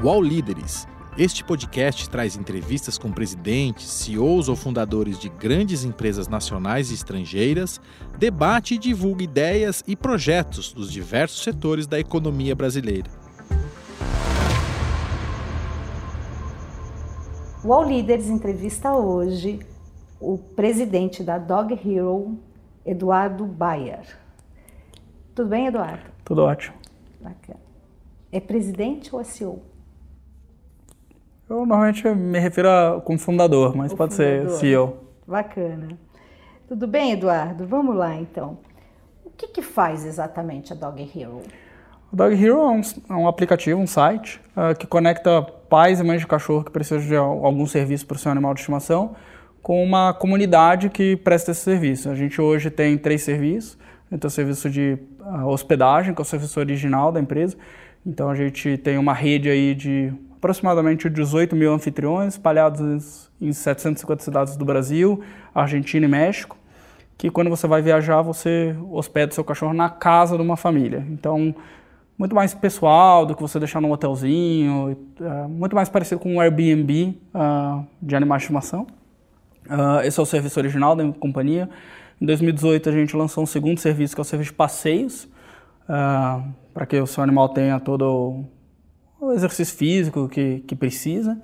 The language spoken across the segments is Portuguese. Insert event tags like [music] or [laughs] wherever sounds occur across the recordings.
UOL Líderes. Este podcast traz entrevistas com presidentes, CEOs ou fundadores de grandes empresas nacionais e estrangeiras, debate e divulga ideias e projetos dos diversos setores da economia brasileira. O All Líderes entrevista hoje o presidente da Dog Hero, Eduardo Bayer. Tudo bem, Eduardo? Tudo ótimo. Bacana. É presidente ou é CEO? Eu normalmente me refiro a, como fundador, mas o pode fundador. ser CEO. Bacana. Tudo bem, Eduardo? Vamos lá, então. O que, que faz exatamente a Dog Hero? O Dog Hero é um, é um aplicativo, um site, uh, que conecta pais e mães de cachorro que precisam de algum serviço para o seu animal de estimação com uma comunidade que presta esse serviço. A gente hoje tem três serviços. Então, o serviço de uh, hospedagem, que é o serviço original da empresa. Então, a gente tem uma rede aí de aproximadamente 18 mil anfitriões espalhados em 750 cidades do Brasil, Argentina e México, que quando você vai viajar, você hospeda seu cachorro na casa de uma família. Então, muito mais pessoal do que você deixar num hotelzinho, uh, muito mais parecido com um Airbnb uh, de animais de estimação. Uh, esse é o serviço original da companhia. Em 2018 a gente lançou um segundo serviço que é o serviço de passeios, para que o seu animal tenha todo o exercício físico que, que precisa.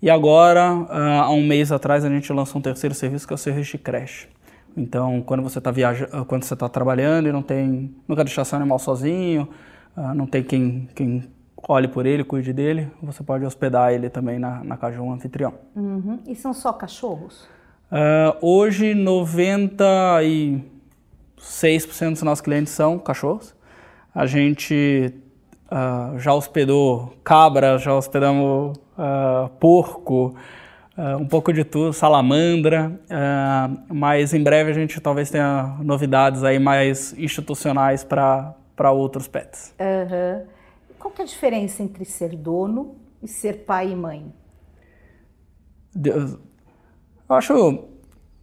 E agora, há um mês atrás, a gente lançou um terceiro serviço que é o serviço de creche. Então, quando você está viajando, quando você está trabalhando e não tem, quer deixar seu animal sozinho, uh, não tem quem, quem olhe por ele, cuide dele, você pode hospedar ele também na, na casa de um anfitrião. Uhum. E são só cachorros? Uh, hoje, 96% dos nossos clientes são cachorros. A gente uh, já hospedou cabra, já hospedamos porco, um pouco de tudo, salamandra, mas em breve a gente talvez tenha novidades aí mais institucionais para outros pets. Uhum. Qual que é a diferença entre ser dono e ser pai e mãe? Eu acho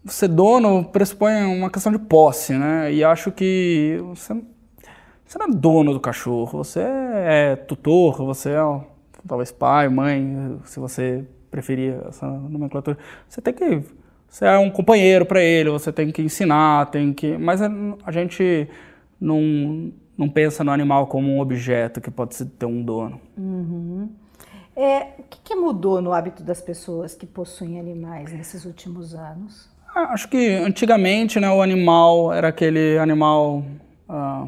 ser dono pressupõe uma questão de posse, né? E acho que você, você não é dono do cachorro, você é tutor, você é talvez pai, mãe, se você preferir essa nomenclatura. Você tem que você é um companheiro para ele, você tem que ensinar, tem que, mas a gente não não pensa no animal como um objeto que pode ter um dono. Uhum. É, o que, que, mudou no hábito das pessoas que possuem animais nesses últimos anos? Ah, acho que antigamente né, o animal era aquele animal ah,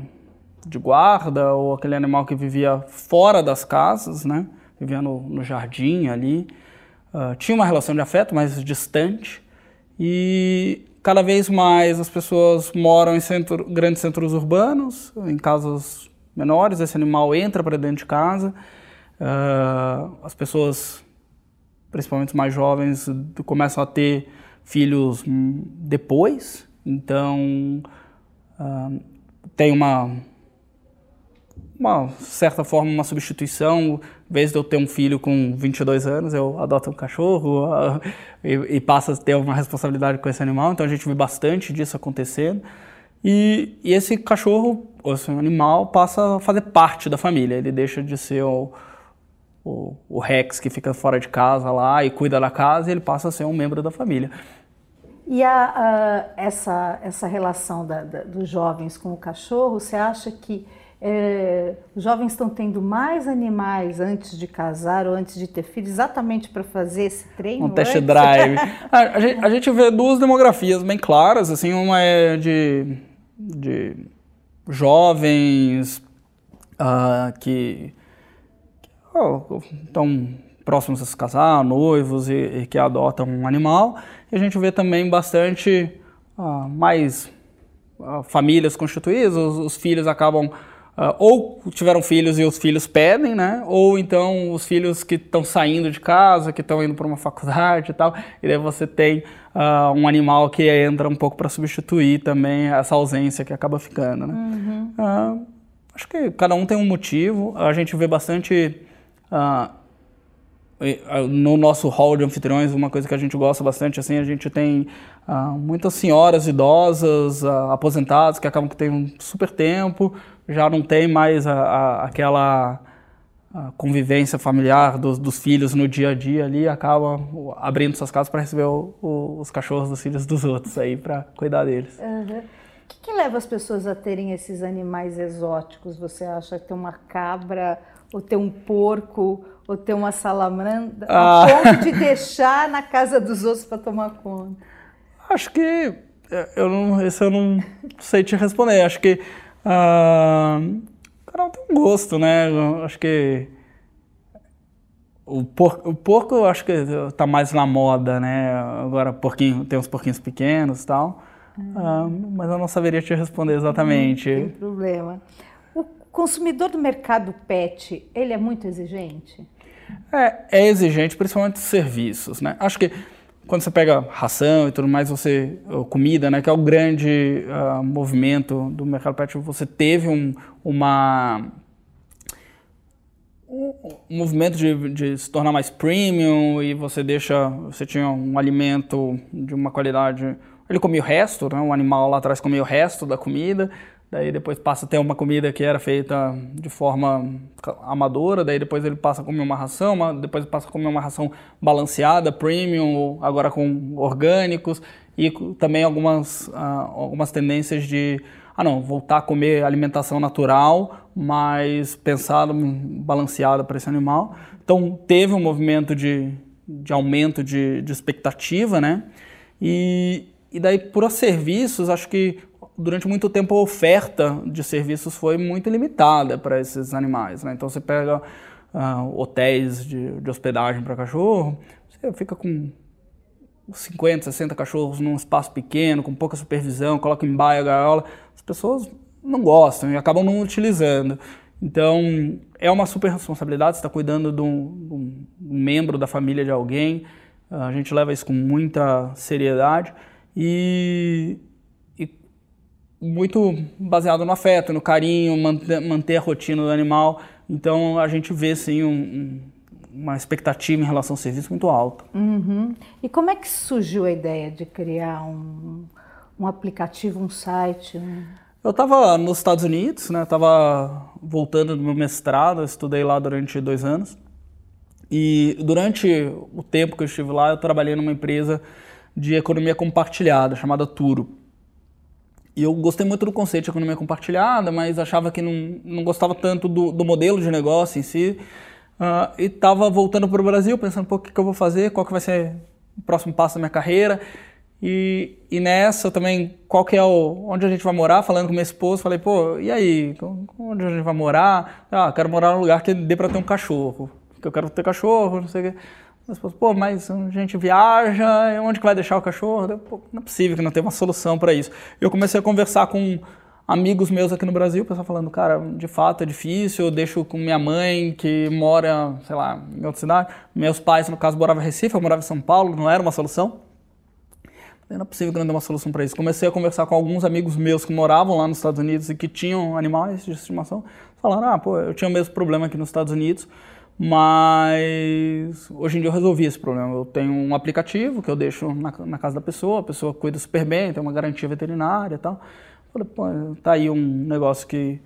de guarda ou aquele animal que vivia fora das casas, né? vivia no, no jardim ali. Ah, tinha uma relação de afeto mais distante e Cada vez mais as pessoas moram em centro, grandes centros urbanos, em casas menores, esse animal entra para dentro de casa. Uh, as pessoas, principalmente os mais jovens, começam a ter filhos depois, então uh, tem uma uma certa forma, uma substituição. Em vez de eu ter um filho com 22 anos, eu adoto um cachorro uh, [laughs] e, e passo a ter uma responsabilidade com esse animal. Então a gente vê bastante disso acontecendo. E, e esse cachorro, esse animal, passa a fazer parte da família. Ele deixa de ser o, o, o Rex que fica fora de casa lá e cuida da casa, e ele passa a ser um membro da família. E a, a, essa, essa relação da, da, dos jovens com o cachorro, você acha que é, os jovens estão tendo mais animais antes de casar ou antes de ter filhos, exatamente para fazer esse treino? Um test drive. [laughs] a, a, gente, a, gente, vê duas demografias bem claras, assim, uma é de, de jovens uh, que oh, estão próximos a se casar, noivos e, e, que adotam um animal, e a gente vê também bastante uh, mais uh, famílias constituídas, os, os filhos acabam Uh, ou tiveram filhos e os filhos pedem, né? Ou então os filhos que estão saindo de casa, que estão indo para uma [laughs] faculdade e tal, e daí você tem uh, um animal que entra um pouco para substituir também essa ausência que acaba ficando, né? Uhum. Uh, acho que cada um tem um motivo. A gente vê bastante no nosso hall de anfitriões, uma coisa que a gente gosta bastante, assim, a gente tem uh, muitas senhoras idosas, uh, aposentadas, que acabam que têm um super tempo, já não tem mais a, a, aquela a convivência familiar dos, dos, filhos no dia a dia ali acaba abrindo suas casas para receber o, o, os cachorros dos filhos dos outros aí para cuidar deles. Uhum. O que, que, leva as pessoas a terem esses animais exóticos? Você acha ter uma cabra, ou ter um porco, ou ter uma salamandra, ah. a ponto de [laughs] deixar na casa dos outros para tomar conta? Acho que é, eu não, esse eu não sei te responder. Acho que uh, cada um tem um gosto, né? Acho que o porco, o porco eu acho que tá mais na moda, né? Agora porquinho, tem uns porquinhos pequenos e tal. Uhum. Uh, mas eu não saberia te responder exatamente. Não tem problema. O consumidor do mercado pet, ele é muito exigente? É, é exigente, principalmente serviços, né? Acho que quando você pega ração e tudo mais, você comida, né, que é o grande uh, movimento do mercado pet, você teve um, uma um movimento de, de, se tornar mais premium e você deixa, você tinha um alimento de uma qualidade, ele comia o resto, né, o animal lá atrás comia o resto da comida, daí depois passa a ter uma comida que era feita de forma amadora, daí depois ele passa a comer uma ração, depois ele passa a comer uma ração balanceada, premium, agora com orgânicos, e também algumas, uh, algumas tendências de, ah não, voltar a comer alimentação natural, mas pensada, balanceada para esse animal. Então teve um movimento de, de aumento de, de expectativa, né? E, e daí, por serviços, acho que durante muito tempo a oferta de serviços foi muito limitada para esses animais. Né? Então você pega uh, hotéis de, de hospedagem para cachorro, você fica com 50, 60 cachorros num espaço pequeno, com pouca supervisão, coloca em baia, gaiola. As pessoas não gostam e acabam não utilizando. Então, é uma super responsabilidade, você está cuidando de um, de um, membro da família de alguém, a gente leva isso com muita seriedade e, muito baseado no afeto, no carinho, manter, a rotina do animal. Então a gente vê sim um, um, uma expectativa em relação ao serviço muito alta. Uhum. E como é que surgiu a ideia de criar um, um aplicativo, um site? Um... Eu estava nos Estados Unidos, né? Estava voltando do meu mestrado, estudei lá durante dois anos. E durante o tempo que eu estive lá, eu trabalhei numa empresa de economia compartilhada chamada Turo. E eu gostei muito do conceito de economia compartilhada, mas achava que não, não gostava tanto do, do modelo de negócio em si. Uh, e estava voltando para o Brasil, pensando, pô, o que, que eu vou fazer, qual que vai ser o próximo passo da minha carreira. E, e nessa também, qual que é o, onde a gente vai morar, falando com minha esposa, falei, pô, e aí, onde a gente vai morar? Ah, quero morar num lugar que dê para ter um cachorro, que eu quero ter cachorro, não sei o quê. Mas, pô, mas a gente viaja, onde que vai deixar o cachorro? Pô, não é possível que não tenha uma solução para isso. Eu comecei a conversar com amigos meus aqui no Brasil, o pessoal falando, cara, de fato é difícil, eu deixo com minha mãe que mora, sei lá, em outra cidade. Meus pais, no caso, moravam em Recife, eu morava em São Paulo, não era uma solução. Não é possível que não dê uma solução para isso. Comecei a conversar com alguns amigos meus que moravam lá nos Estados Unidos e que tinham animais de estimação. Falaram, ah, pô, eu tinha o mesmo problema aqui nos Estados Unidos, mas hoje em dia eu resolvi esse problema. Eu tenho um aplicativo que eu deixo na, na casa da pessoa, a pessoa cuida super bem, tem uma garantia veterinária e tal. Falei, pô, tá aí um negócio que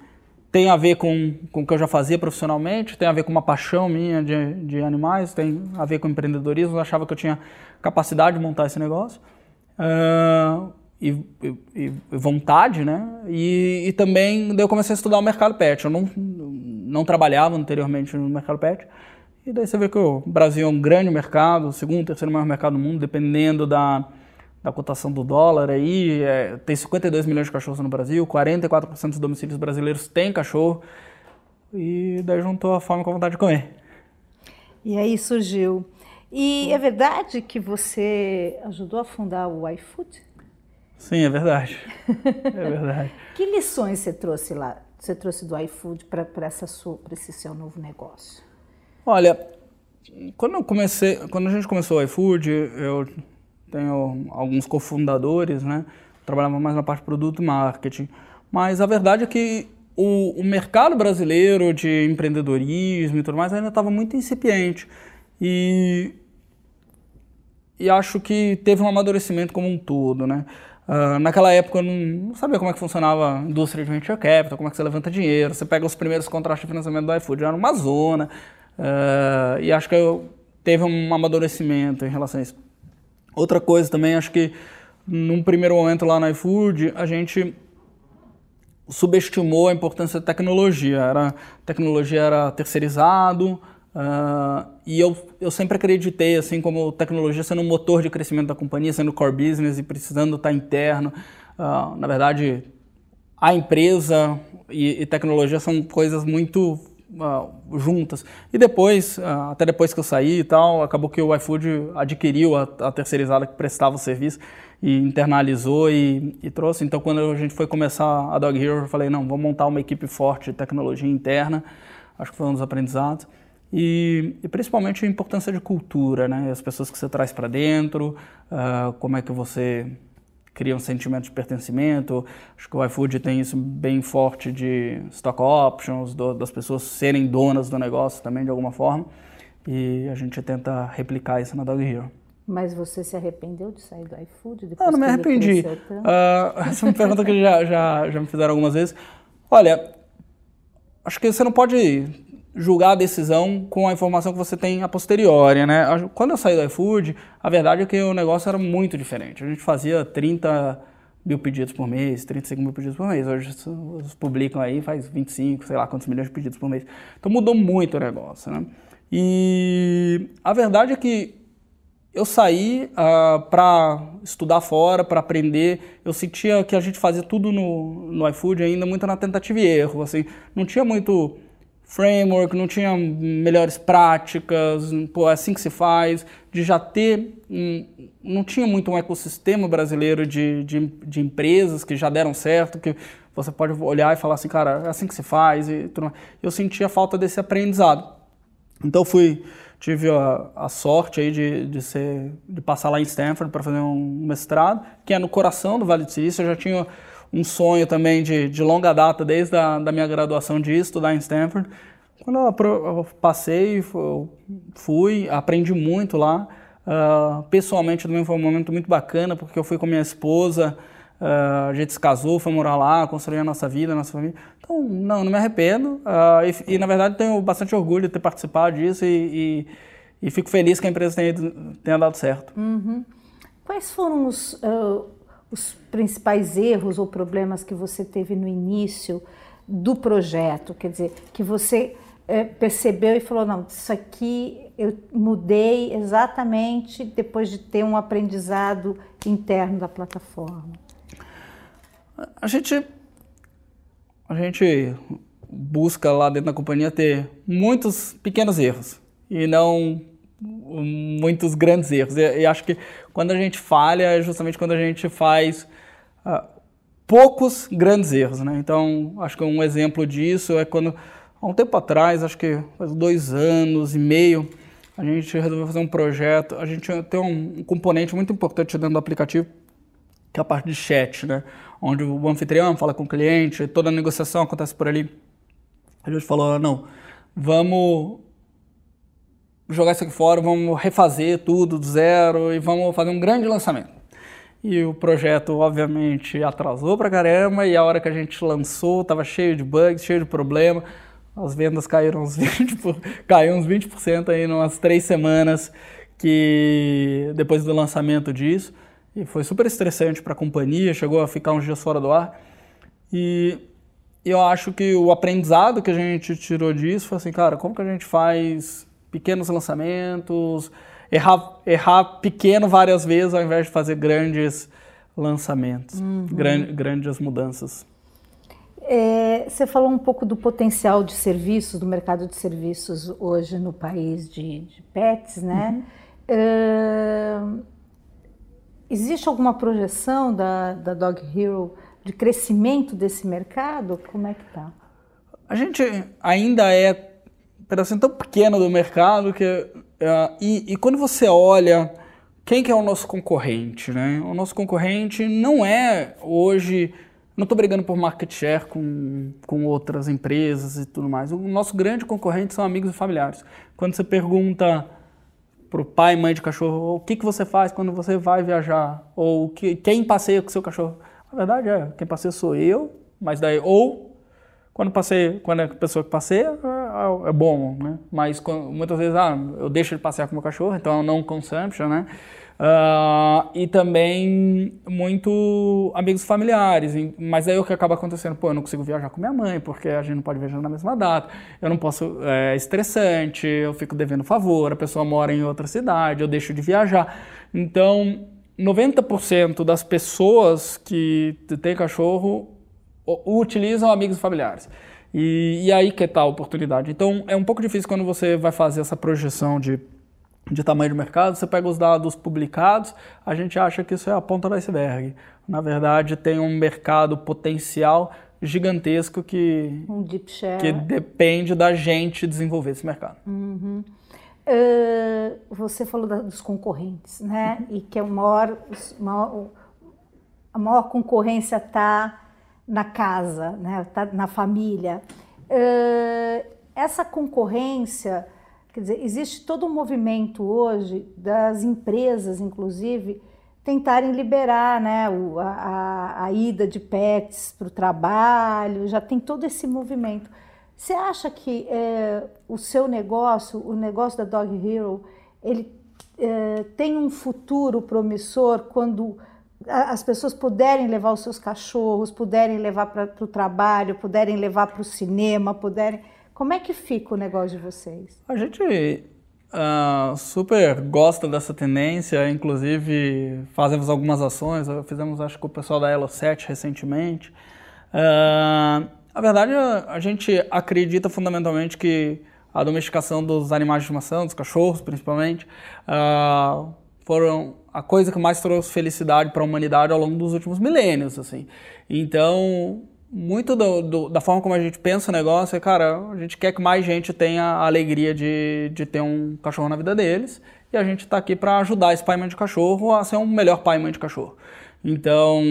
tem a ver com, com o que eu já fazia profissionalmente, tem a ver com uma paixão minha de, de animais, tem a ver com empreendedorismo. Eu achava que eu tinha capacidade de montar esse negócio. Uh, e, e, e, vontade, né? E, e, também eu comecei a estudar o mercado pet. Eu não, não trabalhava anteriormente no mercado pet. E daí você vê que o Brasil é um grande mercado, o segundo, terceiro maior mercado do mundo, dependendo da, da cotação do dólar aí. É, tem 52 milhões de cachorros no Brasil, 44% dos domicílios brasileiros têm cachorro. E daí juntou a fome com a vontade de comer. E aí surgiu. E é verdade que você ajudou a fundar o iFood? Sim, é verdade. É verdade. [laughs] que lições você trouxe lá? Você trouxe do iFood para esse seu novo negócio? Olha, quando eu comecei, quando a gente começou o iFood, eu tenho alguns cofundadores, né? Trabalhava mais na parte de produto e marketing. Mas a verdade é que o, o mercado brasileiro de empreendedorismo e tudo mais ainda estava muito incipiente. E, e acho que teve um amadurecimento como um todo, né? Uh, naquela época eu não, sabia como é que funcionava a indústria de venture capital, como é que você levanta dinheiro. Você pega os primeiros contratos de financiamento do iFood, era uma zona. Uh, e acho que eu teve um amadurecimento em relação a isso. Outra coisa também, acho que num primeiro momento lá no iFood, a gente subestimou a importância da tecnologia. Era, a tecnologia era terceirizado, Uh, e eu, eu sempre acreditei, assim, como tecnologia sendo um motor de crescimento da companhia, sendo core business e precisando estar interno. Uh, na verdade, a empresa e, e, tecnologia são coisas muito uh, juntas. E depois, até depois que eu saí e tal, acabou que o iFood adquiriu a, a terceirizada que prestava o serviço e internalizou e, e, trouxe. Então, quando a gente foi começar a Dog Hero, eu falei, não, vamos montar uma equipe forte de tecnologia interna. Acho que foi um dos aprendizados. E, e, principalmente a importância de cultura, né? As pessoas que você traz para dentro, uh, como é que você cria um sentimento de pertencimento. Acho que o iFood tem isso bem forte de stock options, do, das pessoas serem donas do negócio também de alguma forma. E a gente tenta replicar isso na Dog Hero. Mas você se arrependeu de sair do iFood? Depois ah, não me arrependi. Uh, essa é uma pergunta que já, já, já me fizeram algumas vezes. Olha, acho que você não pode julgar a decisão com a informação que você tem a posteriori, né? Quando eu saí do iFood, a verdade é que o negócio era muito diferente. A gente fazia 30 mil pedidos por mês, 35 mil pedidos por mês. Hoje eles publicam aí, faz 25, sei lá quantos milhões de pedidos por mês. Então mudou muito o negócio, né? E a verdade é que eu saí uh, ah, para estudar fora, para aprender. Eu sentia que a gente fazia tudo no, no iFood ainda muito na tentativa e erro, assim. Não tinha muito framework, não tinha melhores práticas, pô, é assim que se faz, de já ter, um, não tinha muito um ecossistema brasileiro de, de, de, empresas que já deram certo, que você pode olhar e falar assim, cara, é assim que se faz, e tudo Eu sentia falta desse aprendizado. Então fui, tive a, a sorte aí de, de, ser, de passar lá em Stanford para fazer um mestrado, que é no coração do Vale do Silício, eu já tinha um sonho também de, de longa data, desde a da minha graduação de estudar em Stanford. Quando eu, passei, fui, aprendi muito lá. Uh, pessoalmente também foi um momento muito bacana, porque eu fui com minha esposa, uh, a gente se casou, foi morar lá, construir a nossa vida, a nossa família. Então, não, não me arrependo. Uh, e, e, na verdade, tenho bastante orgulho de ter participado disso e, e, e fico feliz que a empresa tenha, tenha dado certo. Uhum. Quais foram os, os principais erros ou problemas que você teve no início do projeto? Quer dizer, que você é, percebeu e falou: não, isso aqui eu mudei exatamente depois de ter um aprendizado interno da plataforma? A gente, a gente busca lá dentro da companhia ter muitos pequenos erros e não muitos grandes erros. E, e, acho que quando a gente falha é justamente quando a gente faz uh, poucos grandes erros. Né? Então, acho que um exemplo disso é quando, há um tempo atrás, acho que faz dois anos e meio, a gente resolveu fazer um projeto. A gente tem um, um componente muito importante dentro do aplicativo, que é a parte de chat, né? onde o anfitrião fala com o cliente, toda a negociação acontece por ali. A gente falou, não, vamos jogar isso aqui fora, vamos refazer tudo do zero e vamos fazer um grande lançamento. E o projeto, obviamente, atrasou pra caramba e a hora que a gente lançou estava cheio de bugs, cheio de problema. As vendas caíram uns [laughs] 20%, caiu uns 20% aí umas três semanas que depois do lançamento disso. E foi super estressante para a companhia, chegou a ficar uns dias fora do ar. E eu acho que o aprendizado que a gente tirou disso foi assim, cara, como que a gente faz pequenos lançamentos, errar, errar pequeno várias vezes ao invés de fazer grandes lançamentos, uhum. gran, grandes mudanças. É, você falou um pouco do potencial de serviços, do mercado de serviços hoje no país de, de pets, né? Uhum. É, existe alguma projeção da, da Dog Hero de crescimento desse mercado? Como é que está? A gente ainda é pedacinho tão pequeno do mercado que uh, e, e, quando você olha quem que é o nosso concorrente, né? O nosso concorrente não é hoje, não estou brigando por market share com, com outras empresas e tudo mais. O nosso grande concorrente são amigos e familiares. Quando você pergunta para o pai e mãe de cachorro, o que, que você faz quando você vai viajar? Ou que, quem passeia com seu cachorro? A verdade é, quem passeia sou eu, mas daí, ou quando passei, quando é a pessoa que passeia, é, é, bom, né? Mas muitas vezes, ah, eu deixo de passear com meu cachorro, então é não consumption, né? Uh, e também muito amigos familiares. Mas aí o que acaba acontecendo? Pô, eu não consigo viajar com minha mãe, porque a gente não pode viajar na mesma data. Eu não posso, é estressante, eu fico devendo favor, a pessoa mora em outra cidade, eu deixo de viajar. Então, 90% das pessoas que têm cachorro utilizam amigos familiares. E, e aí que está a oportunidade. Então, é um pouco difícil quando você vai fazer essa projeção de de tamanho de mercado, você pega os dados publicados, a gente acha que isso é a ponta do iceberg. Na verdade, tem um mercado potencial gigantesco que, um que depende da gente desenvolver esse mercado. Uhum. Uh, você falou da, dos concorrentes, né? Uhum. E que é o maior, maior, a maior concorrência está na casa, né? Tá na família. Uh, essa concorrência Quer dizer, existe todo um movimento hoje das empresas, inclusive, tentarem liberar né, o, a, a, ida de pets para o trabalho, já tem todo esse movimento. Você acha que é, o seu negócio, o negócio da Dog Hero, ele é, tem um futuro promissor quando as pessoas puderem levar os seus cachorros, puderem levar para o trabalho, puderem levar para o cinema, puderem como é que fica o negócio de vocês? A gente uh, super gosta dessa tendência, inclusive fazemos algumas ações, fizemos acho que o pessoal da Elo 7 recentemente. Uh, a verdade, a gente acredita fundamentalmente que a domesticação dos animais de estimação, dos cachorros principalmente, uh, foram a coisa que mais trouxe felicidade para a humanidade ao longo dos últimos milênios, assim. Então, muito do, do, da forma como a gente pensa o negócio é, cara, a gente quer que mais gente tenha a alegria de, de ter um cachorro na vida deles e a gente está aqui para ajudar esse pai e mãe de cachorro a ser um melhor pai e mãe de cachorro. Então,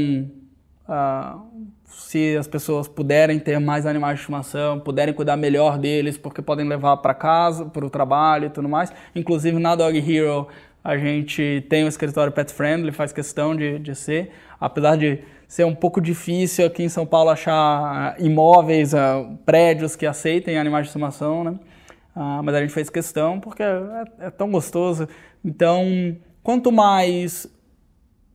uh, se as pessoas puderem ter mais animais de estimação, puderem cuidar melhor deles, porque podem levar para casa, para o trabalho e tudo mais. Inclusive na Dog Hero a gente tem um escritório pet friendly, faz questão de, de ser, apesar de ser um pouco difícil aqui em São Paulo achar imóveis, uh, prédios que aceitem animais de estimação, né? Uh, mas a gente fez questão porque é, é, tão gostoso. Então, quanto mais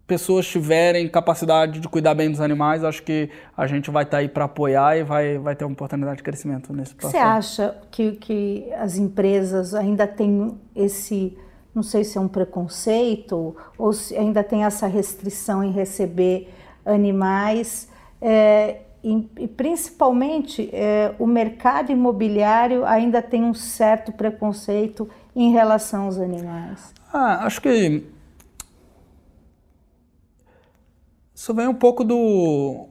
pessoas tiverem capacidade de cuidar bem dos animais, acho que a gente vai estar tá aí para apoiar e vai, vai ter uma oportunidade de crescimento nesse processo. Você acha que, que as empresas ainda têm esse, não sei se é um preconceito ou se ainda tem essa restrição em receber animais é, e, principalmente é, o mercado imobiliário ainda tem um certo preconceito em relação aos animais. Ah, acho que isso vem um pouco do,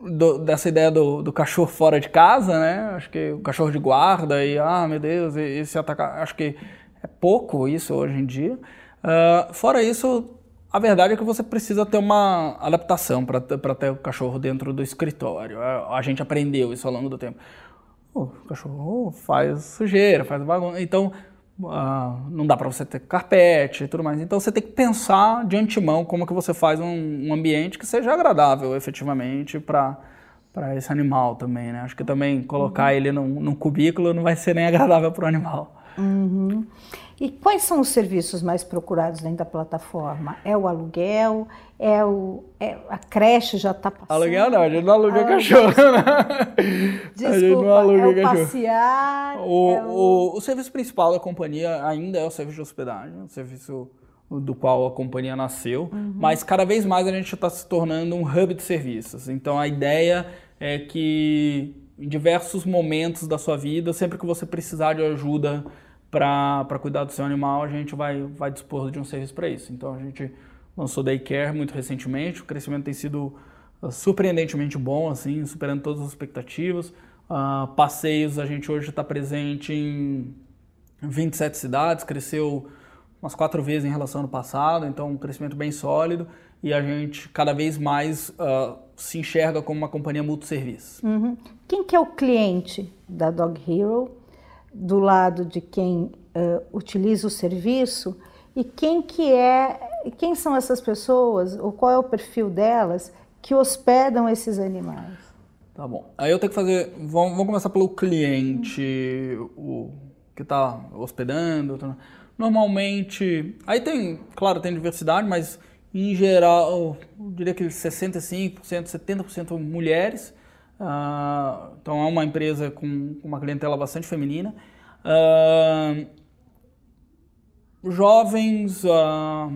do, dessa ideia do, do, cachorro fora de casa, né? Acho que o cachorro de guarda e, ah, meu Deus, esse atacar. Acho que é pouco isso hoje em dia. Uh, fora isso, a verdade é que você precisa ter uma adaptação para ter o cachorro dentro do escritório. A, a, gente aprendeu isso ao longo do tempo. O cachorro faz sujeira, faz bagunça. Então, uh, não dá para você ter carpete e tudo mais. Então, você tem que pensar de antemão como que você faz um, um ambiente que seja agradável, efetivamente, para para esse animal também, né? Acho que também colocar uhum. ele num, num, cubículo não vai ser nem agradável para o animal. Uhum. E quais são os serviços mais procurados dentro da plataforma? É o aluguel? É, o, é a creche já está passando? Aluguel não, a gente não aluga ah, cachorro. Desculpa, a gente não aluga é o cachorro. passear? O, é o... O, o serviço principal da companhia ainda é o serviço de hospedagem, o serviço do qual a companhia nasceu, uhum. mas cada vez mais a gente está se tornando um hub de serviços. Então a ideia é que em diversos momentos da sua vida, sempre que você precisar de ajuda para cuidar do seu animal, a gente vai, vai dispor de um serviço para isso. Então a gente lançou Daycare muito recentemente, o crescimento tem sido uh, surpreendentemente bom, assim, superando todas as expectativas. Uh, passeios, a gente hoje está presente em 27 cidades, cresceu umas quatro vezes em relação ao ano passado, então um crescimento bem sólido e a gente cada vez mais uh, se enxerga como uma companhia multisserviço. Uhum. Quem que é o cliente da Dog Hero? do lado de quem uh, utiliza o serviço e quem que é, quem são essas pessoas, ou qual é o perfil delas que hospedam esses animais? Tá bom. Aí eu tenho que fazer. Vamos, vamos começar pelo cliente, o que está hospedando. Normalmente. Aí tem, claro, tem diversidade, mas em geral, eu diria que 65%, 70% mulheres. Uh, então é uma empresa com uma clientela bastante feminina. Uh, jovens, uh,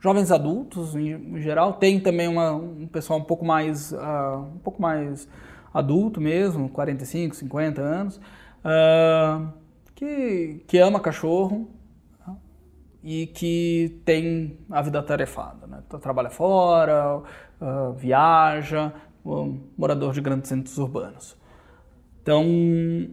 jovens adultos em, geral, tem também uma, um pessoal um pouco mais, um pouco mais adulto mesmo, 45, 50 anos, que, que ama cachorro, e que tem a vida tarefada, né? trabalha fora, uh, viaja, um morador de grandes centros urbanos. Então,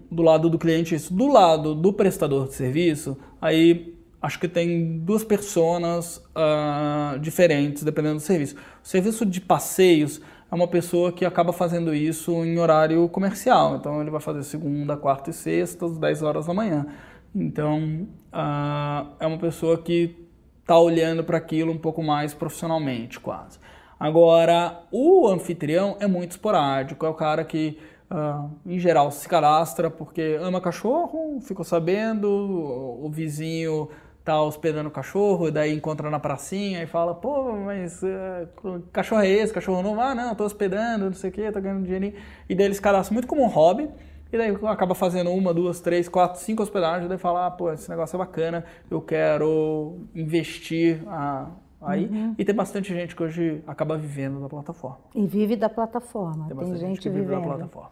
do lado do cliente, isso. Do lado do prestador de serviço, aí acho que tem duas personas uh, diferentes, dependendo do serviço. O serviço de passeios é uma pessoa que acaba fazendo isso em horário comercial. Então, ele vai fazer segunda, quarta e sexta, às 10 horas da manhã. Então, uh, é uma pessoa que está olhando para aquilo um pouco mais profissionalmente, quase. Agora, o anfitrião é muito esporádico, é o cara que, uh, em geral, se cadastra porque ama cachorro, ficou sabendo, o vizinho tá hospedando o cachorro, e daí encontra na pracinha e fala, pô, mas uh, cachorro é esse, cachorro não, ah, não, tô hospedando, não sei o que, tô ganhando dinheiro. E daí eles cadastram muito como um hobby, e daí acaba fazendo uma, duas, três, quatro, cinco hospedagens, daí fala, ah, pô, esse negócio é bacana, eu quero investir ah, aí. Uhum. E tem bastante gente que hoje acaba vivendo da plataforma. E vive da plataforma. Tem, tem gente, gente que vive vivendo. da plataforma.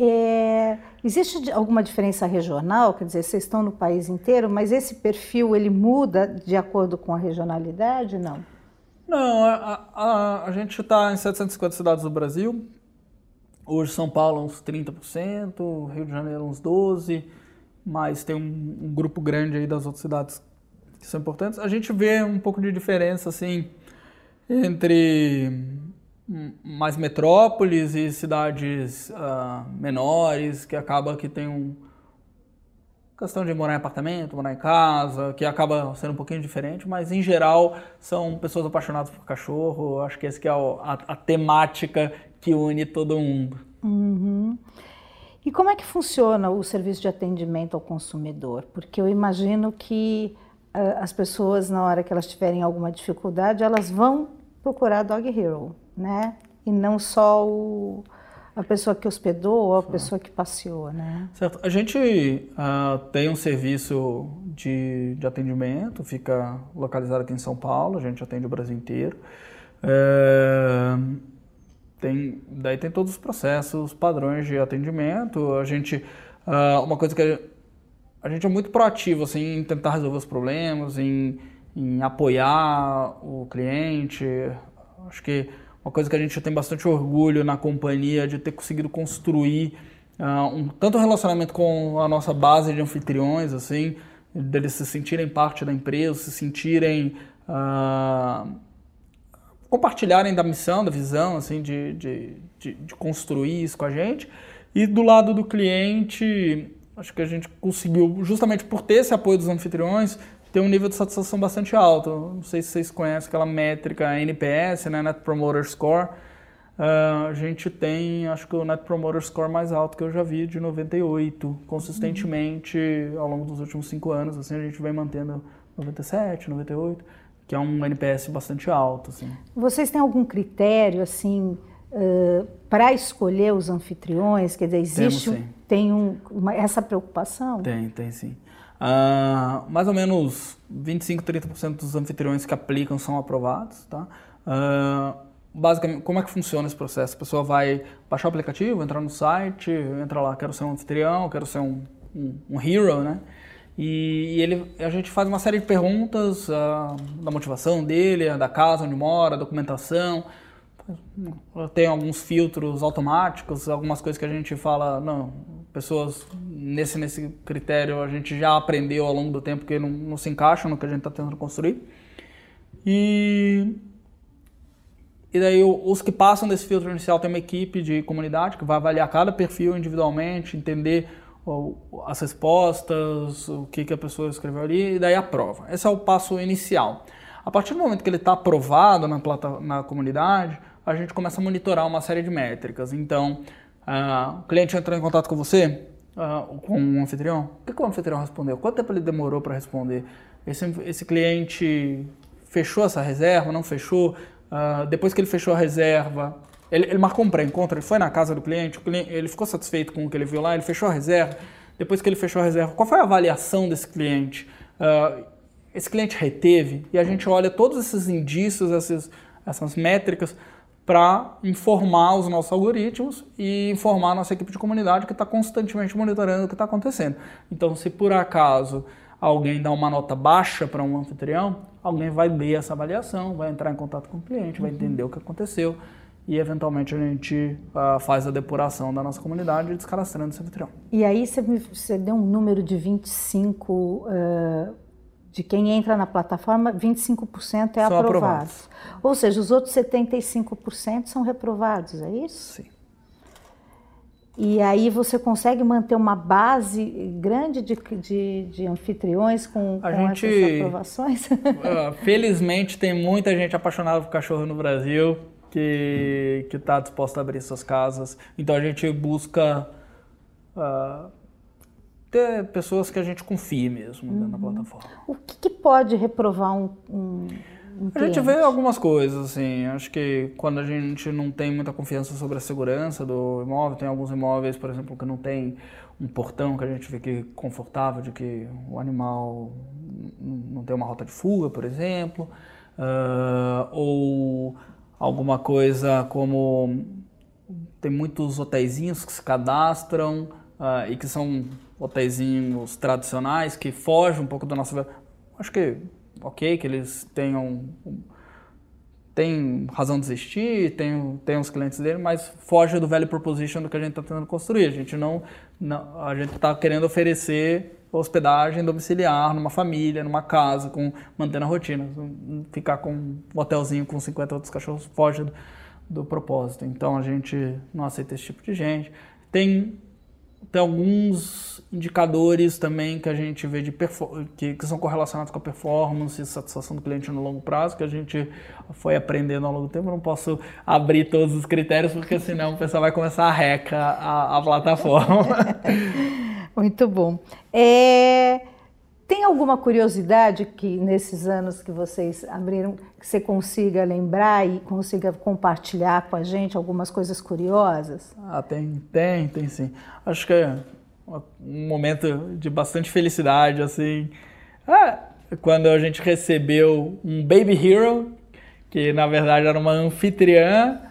É, existe alguma diferença regional? Quer dizer, vocês estão no país inteiro, mas esse perfil ele muda de acordo com a regionalidade? Não. Não, a, a, a gente está em 750 cidades do Brasil, Hoje São Paulo uns 30%, Rio de Janeiro uns 12%, mas tem um, um, grupo grande aí das outras cidades que são importantes. A gente vê um pouco de diferença assim entre mais metrópoles e cidades uh, menores, que acaba que tem um questão de morar em apartamento, morar em casa, que acaba sendo um pouquinho diferente, mas em geral são pessoas apaixonadas por cachorro. Acho que essa que é a, a temática que une todo mundo. Uhum. E como é que funciona o serviço de atendimento ao consumidor? Porque eu imagino que uh, as pessoas, na hora que elas tiverem alguma dificuldade, elas vão procurar Dog Hero, né? E não só o, a pessoa que hospedou ou a pessoa que passeou, né? Certo. A gente uh, tem um serviço de, de atendimento, fica localizado aqui em São Paulo, a gente atende o Brasil inteiro. É tem, daí tem todos os processos, padrões de atendimento. A gente, uh, uma coisa que a, a, gente é muito proativo assim, em tentar resolver os problemas, em, em apoiar o cliente. Acho que uma coisa que a gente tem bastante orgulho na companhia de ter conseguido construir uh, um tanto relacionamento com a nossa base de anfitriões, assim, deles se sentirem parte da empresa, se sentirem uh, compartilharem da missão, da visão, assim, de, de, de, de, construir isso com a gente. E do lado do cliente, acho que a gente conseguiu, justamente por ter esse apoio dos anfitriões, ter um nível de satisfação bastante alto. Não sei se vocês conhecem aquela métrica NPS, né, Net Promoter Score. Uh, a gente tem, acho que o Net Promoter Score mais alto que eu já vi, de 98, consistentemente ao longo dos últimos cinco anos. Assim, a gente vem mantendo 97, 98 que é um NPS bastante alto. Assim. Vocês têm algum critério assim uh, para escolher os anfitriões? Quer dizer, existe Temos, tem um, uma, essa preocupação? Tem, tem sim. Uh, mais ou menos 25, 30% dos anfitriões que aplicam são aprovados, tá? Uh, basicamente, como é que funciona esse processo? A pessoa vai baixar o aplicativo, entrar no site, entra lá, quero ser um anfitrião, quero ser um, um, um hero, né? E, ele, a gente faz uma série de perguntas uh, da motivação dele, da casa onde mora, documentação. Tem alguns filtros automáticos, algumas coisas que a gente fala, não, pessoas nesse, nesse critério a gente já aprendeu ao longo do tempo que não, não se encaixam no que a gente está tentando construir. E, e daí os que passam desse filtro inicial tem uma equipe de comunidade que vai avaliar cada perfil individualmente, entender as respostas, o que, que a pessoa escreveu ali, e daí a prova. Esse é o passo inicial. A partir do momento que ele está aprovado na, plata, na comunidade, a gente começa a monitorar uma série de métricas. Então, uh, o cliente entrou em contato com você, uh, com o anfitrião, o que, que o anfitrião respondeu? Quanto tempo ele demorou para responder? Esse, esse cliente fechou essa reserva, não fechou? Uh, depois que ele fechou a reserva, ele, ele marcou um pré-encontro, ele foi na casa do cliente, cliente, ele ficou satisfeito com o que ele viu lá, ele fechou a reserva. Depois que ele fechou a reserva, qual foi a avaliação desse cliente? Uh, esse cliente reteve? E a gente olha todos esses indícios, essas, essas métricas, para informar os nossos algoritmos e informar a nossa equipe de comunidade que está constantemente monitorando o que está acontecendo. Então, se por acaso alguém dá uma nota baixa para um anfitrião, alguém vai ler essa avaliação, vai entrar em contato com o cliente, vai uhum. entender o que aconteceu e eventualmente a gente uh, faz a depuração da nossa comunidade descadastrando esse anfitrião. E aí você, você deu um número de 25 uh, de quem entra na plataforma, 25% é aprovado. Ou seja, os outros 75% são reprovados, é isso? Sim. E aí você consegue manter uma base grande de, de, de anfitriões com, com gente, essas aprovações? Uh, [laughs] felizmente tem muita gente apaixonada por cachorro no Brasil que está disposta a abrir suas casas. Então a gente busca uh, ter pessoas que a gente confie mesmo uhum. na plataforma. O que, que pode reprovar um, um, um A gente vê algumas coisas, assim. Acho que quando a gente não tem muita confiança sobre a segurança do imóvel, tem alguns imóveis, por exemplo, que não tem um portão que a gente vê que é confortável de que o animal não tem uma rota de fuga, por exemplo. Uh, ou alguma coisa como tem muitos hotéisinhos que se cadastram uh, e que são hotéisinhos tradicionais que fogem um pouco da nossa acho que ok que eles tenham tem razão de existir, tem, tem os clientes dele, mas foge do velho proposition do que a gente está tentando construir. A gente não, não a gente está querendo oferecer hospedagem domiciliar numa família, numa casa, com mantendo a rotina. Ficar com um hotelzinho com 50 outros cachorros foge do, do propósito. Então a gente não aceita esse tipo de gente. Tem tem alguns indicadores também que a gente vê de que, que são correlacionados com a performance e satisfação do cliente no longo prazo, que a gente foi aprendendo ao longo do tempo. Eu não posso abrir todos os critérios, porque senão o pessoal vai começar a reca a, a plataforma. [laughs] Muito bom. É, tem alguma curiosidade que nesses anos que vocês abriram, que você consiga lembrar e consiga compartilhar com a gente algumas coisas curiosas? Ah, tem, tem, tem sim. Acho que é um momento de bastante felicidade, assim. Ah, quando a gente recebeu um Baby Hero, que na verdade era uma anfitriã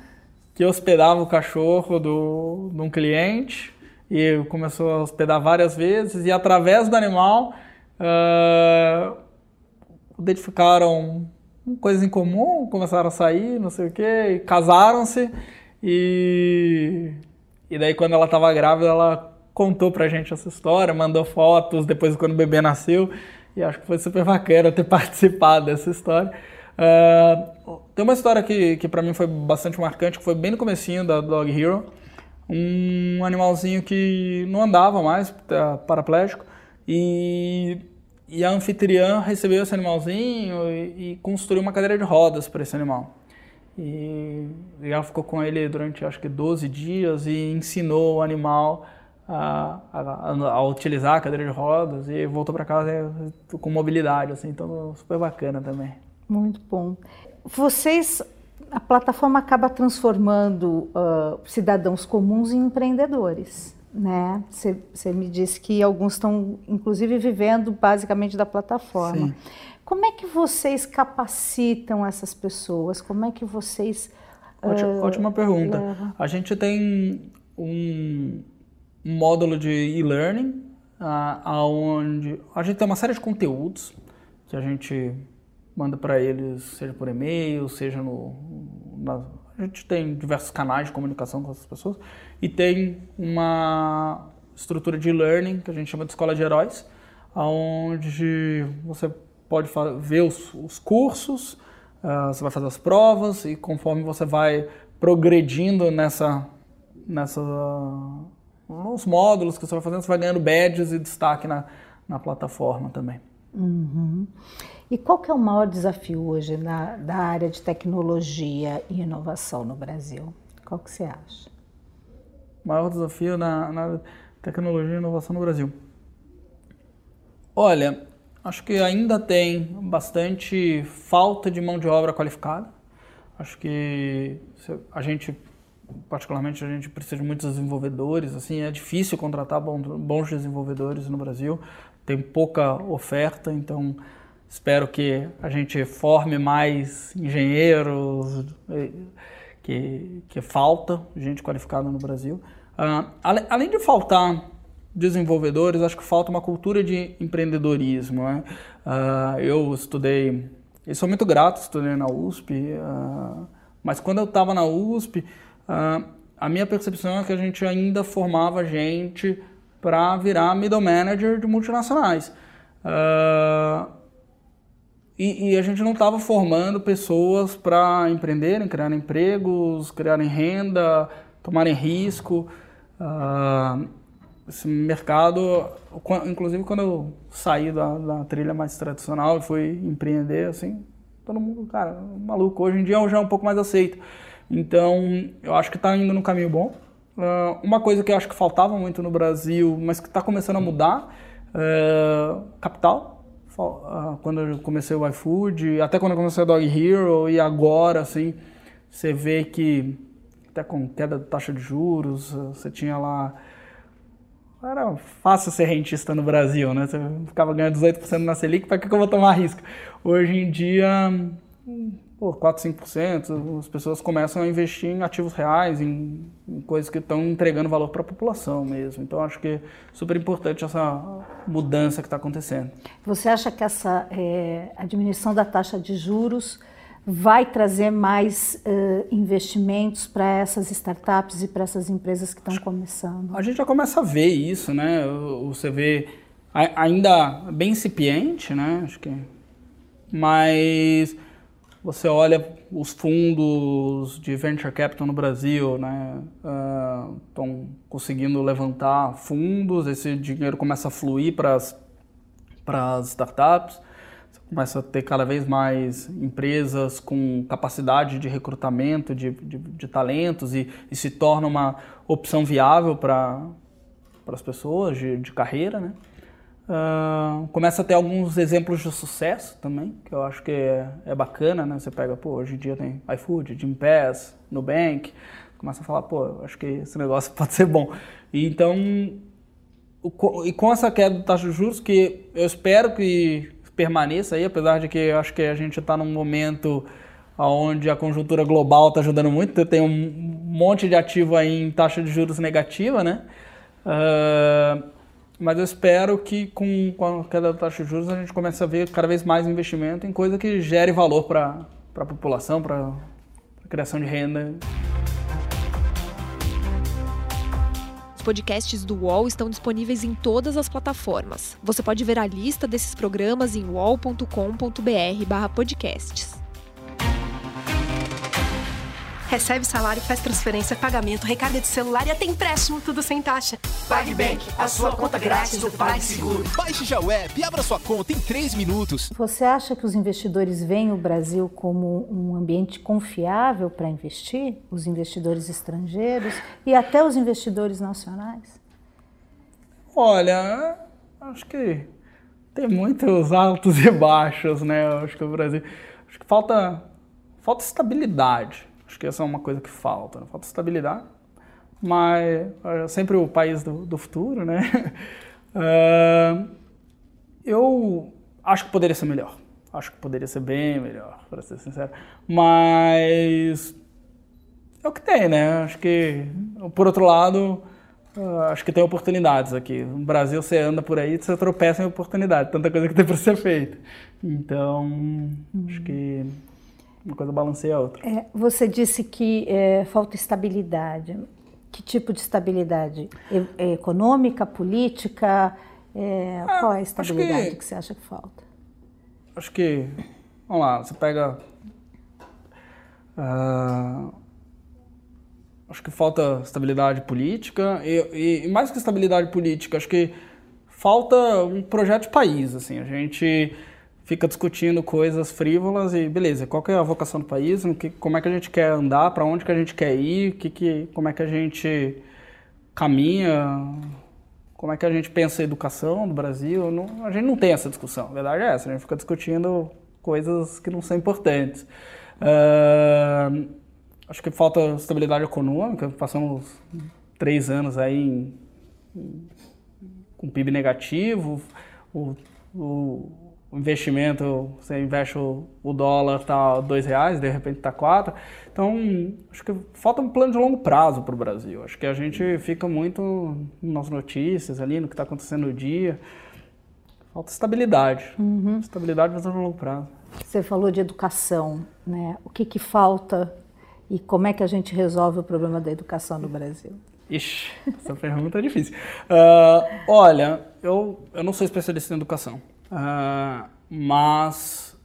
que hospedava o cachorro do, de um cliente e começou a hospedar várias vezes e através do animal uh, identificaram coisas em comum, começaram a sair, não sei o que, casaram-se. E e daí quando ela estava grávida ela contou pra gente essa história, mandou fotos depois quando o bebê nasceu. E acho que foi super bacana ter [laughs] participado dessa história. Uh, tem uma história que, que para mim foi bastante marcante, que foi bem no comecinho da Dog Hero, um animalzinho que não andava mais, tá paraplégico, e, e a anfitriã recebeu esse animalzinho e, e construiu uma cadeira de rodas para esse animal. E, e, ela ficou com ele durante acho que 12 dias e ensinou o animal a, a, a utilizar a cadeira de rodas e voltou para casa com mobilidade, assim, então super bacana também. Muito bom. Vocês a plataforma acaba transformando uh, cidadãos comuns em empreendedores. Né? Você me disse que alguns estão, inclusive, vivendo basicamente da plataforma. Sim. Como é que vocês capacitam essas pessoas? Como é que vocês. Ótima, uh, ótima pergunta. Levam? A gente tem um módulo de e-learning, uh, onde a gente tem uma série de conteúdos que a gente manda para eles, seja por e-mail, seja no. Na, a gente tem diversos canais de comunicação com essas pessoas e tem uma estrutura de learning que a gente chama de escola de heróis, onde você pode ver os, os cursos, uh, você vai fazer as provas e conforme você vai progredindo nessa, nessa nos módulos que você vai fazendo, você vai ganhando badges e destaque na, na plataforma também. Uhum. E qual que é o maior desafio hoje na, da área de tecnologia e inovação no Brasil? Qual que você acha? O maior desafio na, na tecnologia e inovação no Brasil? Olha, acho que ainda tem bastante falta de mão de obra qualificada. Acho que a gente, particularmente, a gente precisa de muitos desenvolvedores. Assim, é difícil contratar bons desenvolvedores no Brasil. Tem pouca oferta, então espero que a gente forme mais engenheiros, eh, que, que falta gente qualificada no Brasil. Uh, além de faltar desenvolvedores, acho que falta uma cultura de empreendedorismo. Né? Uh, eu estudei, e sou muito grato, estudei na USP, uh, mas quando eu estava na USP, uh, a minha percepção é que a gente ainda formava gente para virar middle manager de multinacionais. E, e, a gente não estava formando pessoas para empreenderem, criarem empregos, criarem renda, tomarem risco. Uh, esse mercado, inclusive quando eu saí da, da trilha mais tradicional e fui empreender, assim, todo mundo, cara, maluco. Hoje em dia já é um pouco mais aceito. Então, eu acho que está indo no caminho bom. Uh, uma coisa que eu acho que faltava muito no Brasil, mas que está começando a mudar, é capital. Uh, quando eu comecei o iFood, até quando eu comecei a Dog Hero e agora, assim, você vê que até com queda da taxa de juros, você tinha lá era fácil ser rentista no Brasil, né? Você ficava ganhando 18% na Selic, para que, que eu vou tomar risco? Hoje em dia, pô, 4, 5%, as pessoas começam a investir em ativos reais, em, em coisas que estão entregando valor para a população mesmo. Então, acho que é super importante essa mudança que está acontecendo. Você acha que essa é, a diminuição da taxa de juros vai trazer mais uh, investimentos para essas startups e para essas empresas que estão começando? A gente já começa a ver isso, né? Você vê ainda bem incipiente, né? Acho que, mas você olha os fundos de venture capital no Brasil, né? Estão uh, conseguindo levantar fundos, esse dinheiro começa a fluir para as startups começa a ter cada vez mais empresas com capacidade de recrutamento de, de, de talentos e, e, se torna uma opção viável para as pessoas de, de carreira, né? Uh, começa a ter alguns exemplos de sucesso também, que eu acho que é, é bacana, né? Você pega, pô, hoje em dia tem iFood, Gympass, Nubank, começa a falar, pô, acho que esse negócio [laughs] pode ser bom. E então, e com essa queda do taxa de juros, que eu espero que permaneça aí, apesar de que eu acho que a gente está num momento onde a conjuntura global está ajudando muito, tem um monte de ativo aí em taxa de juros negativa, né? Uh, mas eu espero que com, com a queda da taxa de juros a gente comece a ver cada vez mais investimento em coisa que gere valor para a população, para a criação de renda. podcasts do UOL estão disponíveis em todas as plataformas. Você pode ver a lista desses programas em uol.com.br/podcasts. Recebe salário, faz transferência, pagamento, recarga de celular e até empréstimo, tudo sem taxa. PagBank, a sua conta grátis do PagSeguro. Baixe já o app e abra sua conta em 3 minutos. Você acha que os investidores veem o Brasil como um ambiente confiável para investir? Os investidores estrangeiros e até os investidores nacionais? Olha, acho que tem muitos altos e baixos, né? Acho que o Brasil. Acho que falta, falta estabilidade Acho que essa é uma coisa que falta, né? falta estabilidade. Mas é sempre o país do, do futuro, né? Uh, [laughs] eu acho que poderia ser melhor. Acho que poderia ser bem melhor, para ser sincero. Mas é o que tem, né? Acho que, por outro lado, uh, acho que tem oportunidades aqui. No Brasil, você anda por aí, você tropeça em oportunidade. Tanta coisa que tem para ser feita. Então, acho que uma coisa balanceia a outra. É, você disse que é, falta estabilidade. Que tipo de estabilidade? É, econômica, política? É, é, qual é a estabilidade que, que, você acha que falta? Acho que, vamos lá, você pega uh, acho que falta estabilidade política e, e, mais que estabilidade política, acho que falta um projeto de país, assim, a gente fica discutindo coisas frívolas e beleza, qual é a vocação do país, que, como é que a gente quer andar, para onde que a gente quer ir, que, que, como é que a gente caminha, como é que a gente pensa a educação do Brasil, não, a gente não tem essa discussão, a verdade é essa, a gente fica discutindo coisas que não são importantes. Uh, acho que falta estabilidade econômica, passamos três anos aí em, em, com PIB negativo, o, o, investimento, você investe o, o dólar tá dois reais, de repente está quatro, então acho que falta um plano de longo prazo para o Brasil, acho que a gente fica muito nas notícias ali, no que está acontecendo no dia, falta estabilidade, uhum. estabilidade visão de longo prazo. Você falou de educação, né? O que, que falta e como é que a gente resolve o problema da educação no Brasil? Ixi, essa pergunta é difícil. Uh, olha, eu, eu não sou especialista em educação, uh, mas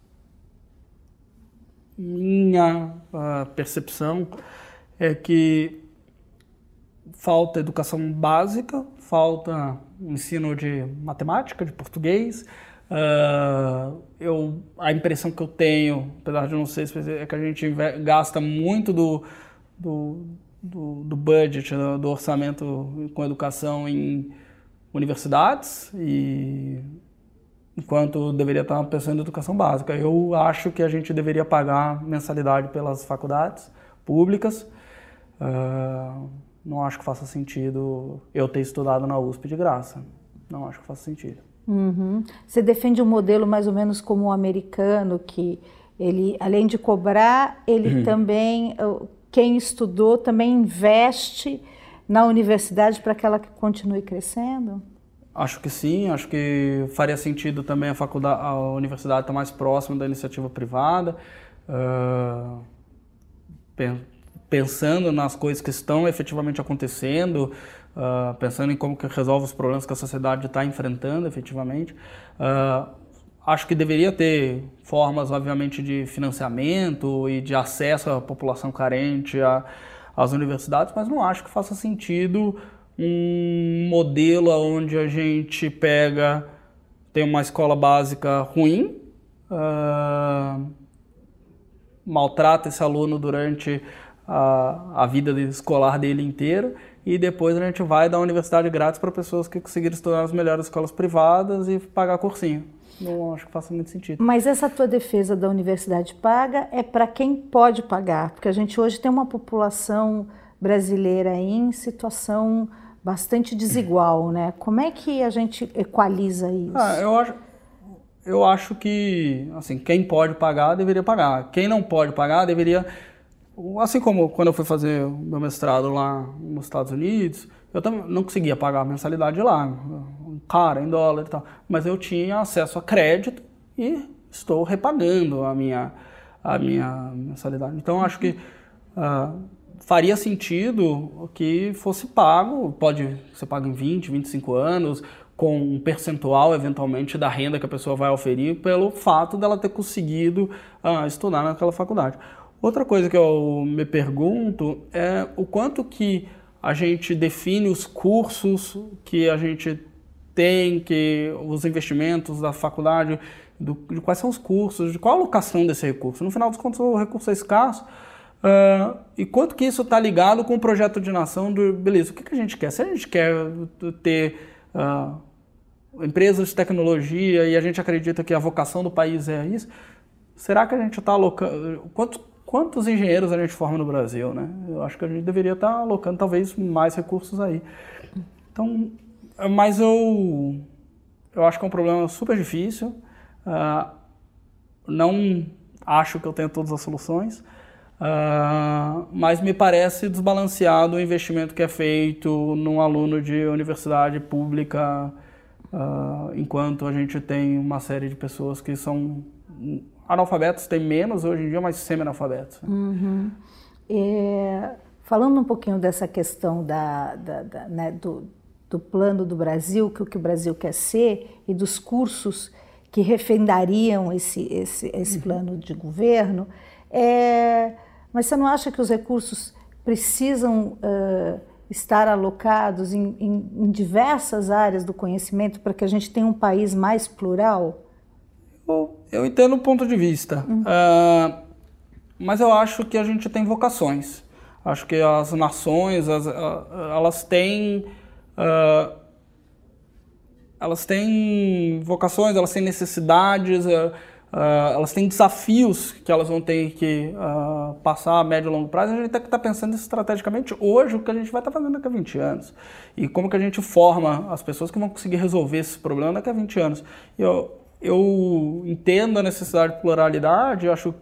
minha uh, percepção é que falta educação básica, falta ensino de matemática, de português, Uh, eu, a impressão que eu tenho, apesar de não ser é que a gente gasta muito do, do, do, do budget, do, do orçamento com educação em universidades e enquanto deveria estar pensando em educação básica. Eu acho que a gente deveria pagar mensalidade pelas faculdades públicas. Uh, não acho que faça sentido eu ter estudado na USP de graça. Não acho que faça sentido. Uhum. Você defende um modelo mais ou menos como o americano, que ele, além de cobrar, ele uhum. também, quem estudou, também investe na universidade para que ela continue crescendo? Acho que sim, acho que faria sentido também a faculdade, a universidade estar mais próxima da iniciativa privada, uh, pensando nas coisas que estão efetivamente acontecendo, uh, pensando em como que resolve os problemas que a sociedade está enfrentando efetivamente. Uh, acho que deveria ter formas, obviamente, de financiamento e de acesso à população carente às universidades, mas não acho que faça sentido um modelo onde a gente pega, tem uma escola básica ruim, uh, maltrata esse aluno durante a, a vida escolar dele inteira e depois a gente vai dar universidade grátis para pessoas que conseguiram estudar nas melhores escolas privadas e pagar cursinho. Não acho que faça muito sentido. Mas essa tua defesa da universidade paga é para quem pode pagar, porque a gente hoje tem uma população brasileira em situação bastante desigual, né? Como é que a gente equaliza isso? Ah, eu acho, eu acho que assim quem pode pagar deveria pagar. Quem não pode pagar deveria Assim como quando eu fui fazer meu mestrado lá nos Estados Unidos, eu também não conseguia pagar a mensalidade lá, cara, em dólar e tal, mas eu tinha acesso a crédito e estou repagando a minha, a minha mensalidade. Então, acho que uh, faria sentido que fosse pago, pode ser pago em 20, 25 anos, com um percentual, eventualmente, da renda que a pessoa vai oferir, pelo fato dela ter conseguido uh, estudar naquela faculdade. Outra coisa que eu me pergunto é o quanto que a gente define os cursos que a gente tem, que os investimentos da faculdade, do, de quais são os cursos, de qual a alocação desse recurso. No final dos contos, o recurso é escasso. Uh, e quanto que isso está ligado com o projeto de nação do, beleza, o que, que a gente quer? Se a gente quer ter uh, empresas de tecnologia e a gente acredita que a vocação do país é isso, será que a gente está alocando... Quanto, quantos engenheiros a gente forma no Brasil, né? Eu acho que a gente deveria estar alocando talvez mais recursos aí. Então, mas eu, eu acho que é um problema super difícil. Uh, não acho que eu tenha todas as soluções, uh, mas me parece desbalanceado o investimento que é feito num aluno de universidade pública, uh, enquanto a gente tem uma série de pessoas que são analfabetos tem menos hoje em dia, mas semi-analfabetos. Uhum. É, falando um pouquinho dessa questão da, da, da né, do, do, plano do Brasil, que o que o Brasil quer ser, e dos cursos que refendariam esse, esse, esse uhum. plano de governo, é, mas você não acha que os recursos precisam uh, estar alocados em, em, em, diversas áreas do conhecimento para que a gente tenha um país mais plural? Eu, eu entendo o ponto de vista, uhum. uh, mas eu acho que a gente tem vocações. Acho que as nações, as, elas têm uh, elas têm vocações, elas têm necessidades, uh, uh, elas têm desafios que elas vão ter que uh, passar a médio e longo prazo. A gente tem que estar tá pensando estrategicamente hoje o que a gente vai estar tá fazendo daqui a 20 anos. E como que a gente forma as pessoas que vão conseguir resolver esse problema daqui a 20 anos. Eu, eu entendo a necessidade de pluralidade, acho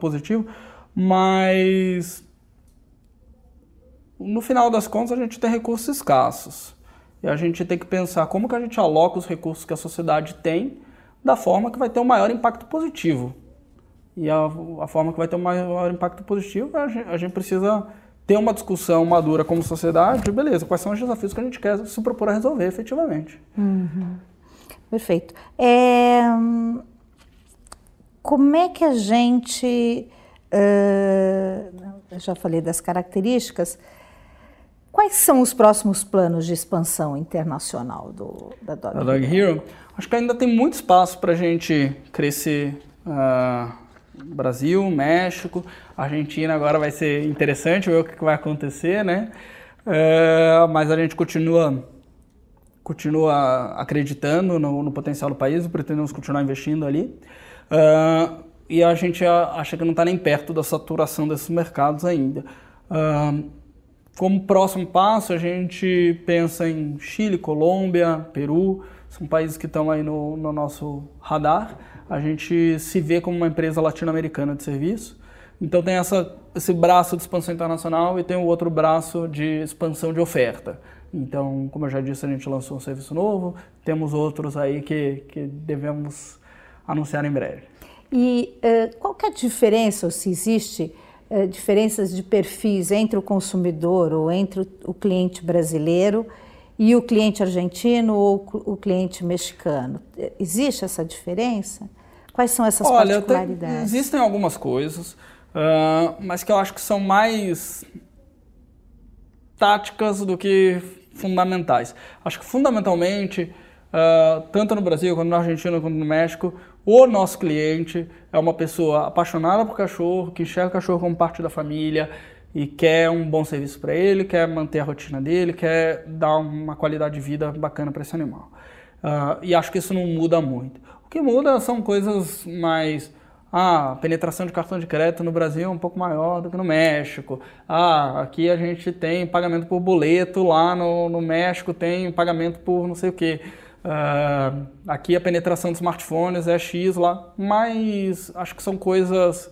positivo, mas no final das contas a gente tem recursos escassos. E a gente tem que pensar como que a gente aloca os recursos que a sociedade tem da forma que vai ter um maior impacto positivo. E a, a forma que vai ter um maior impacto positivo, a gente, a gente precisa ter uma discussão madura como sociedade, beleza, quais são os desafios que a gente quer se propor a resolver efetivamente. Uhum. Perfeito. É, como é que a gente, uh, já falei das características, Quais são os próximos planos de expansão internacional do, da Dog, Dog Hero? Acho que ainda tem muito espaço para a gente crescer. Uh, Brasil, México, Argentina agora vai ser interessante ver o que vai acontecer, né? Uh, mas a gente continua continua acreditando no, no, potencial do país pretendemos continuar investindo ali. Uh, e a gente acha que não está nem perto da saturação desses mercados ainda. Uh, como próximo passo, a gente pensa em Chile, Colômbia, Peru, são países que estão aí no, no nosso radar. A gente se vê como uma empresa latino-americana de serviço. Então tem essa, esse braço de expansão internacional e tem o outro braço de expansão de oferta. Então, como eu já disse, a gente lançou um serviço novo, temos outros aí que, que devemos anunciar em breve. E uh, qual é a diferença, se existe, eh, diferenças de perfis entre o consumidor ou entre o, cliente brasileiro e o cliente argentino ou o cliente mexicano? Existe essa diferença? Quais são essas Olha, particularidades? Tem, existem algumas coisas, uh, mas que eu acho que são mais táticas do que fundamentais. Acho que fundamentalmente, uh, tanto no Brasil quanto na Argentina quanto no México, o nosso cliente é uma pessoa apaixonada por cachorro, que enxerga o cachorro como parte da família e quer um bom serviço para ele, quer manter a rotina dele, quer dar uma qualidade de vida bacana para esse animal. Uh, e acho que isso não muda muito. O que muda são coisas mais. Ah, a penetração de cartão de crédito no Brasil é um pouco maior do que no México. Ah, aqui a gente tem pagamento por boleto, lá no, no México tem pagamento por não sei o quê. Uh, aqui a penetração de smartphones é X lá, mas acho que são coisas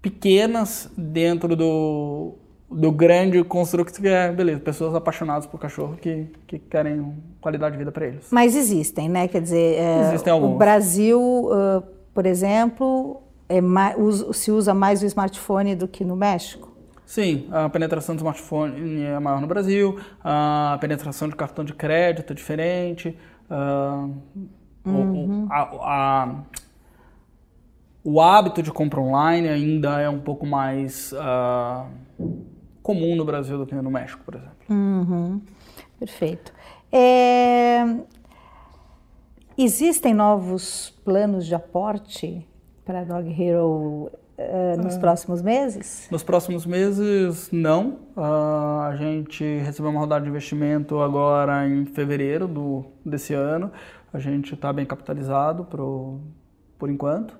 pequenas dentro do, do grande construto que é, beleza, pessoas apaixonadas por cachorro que, que querem qualidade de vida para eles. Mas existem, né? Quer dizer, é, existem alguns. o Brasil, uh, por exemplo, é mais, se usa mais o smartphone do que no México? Sim, a penetração do smartphone é maior no Brasil, a penetração de cartão de crédito é diferente, uh, uhum. o, a, a, o hábito de compra online ainda é um pouco mais uh, comum no Brasil do que no México, por exemplo. Uhum. Perfeito. É... Existem novos planos de aporte para a Dog Hero uh, nos é. próximos meses? Nos próximos meses, não. Uh, a gente recebeu uma rodada de investimento agora em fevereiro do, desse ano. A gente está bem capitalizado pro, por enquanto.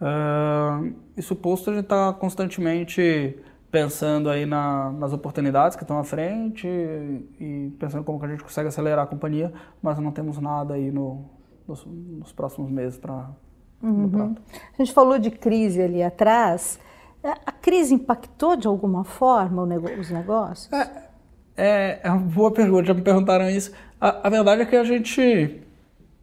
Uh, isso posto, a gente está constantemente pensando aí na, nas oportunidades que estão à frente e, e, pensando como que a gente consegue acelerar a companhia, mas não temos nada aí no, nos, nos próximos meses para Uhum. A gente falou de crise ali atrás. A crise impactou de alguma forma os negócios? É, é, é uma boa pergunta, já me perguntaram isso. A, a, verdade é que a gente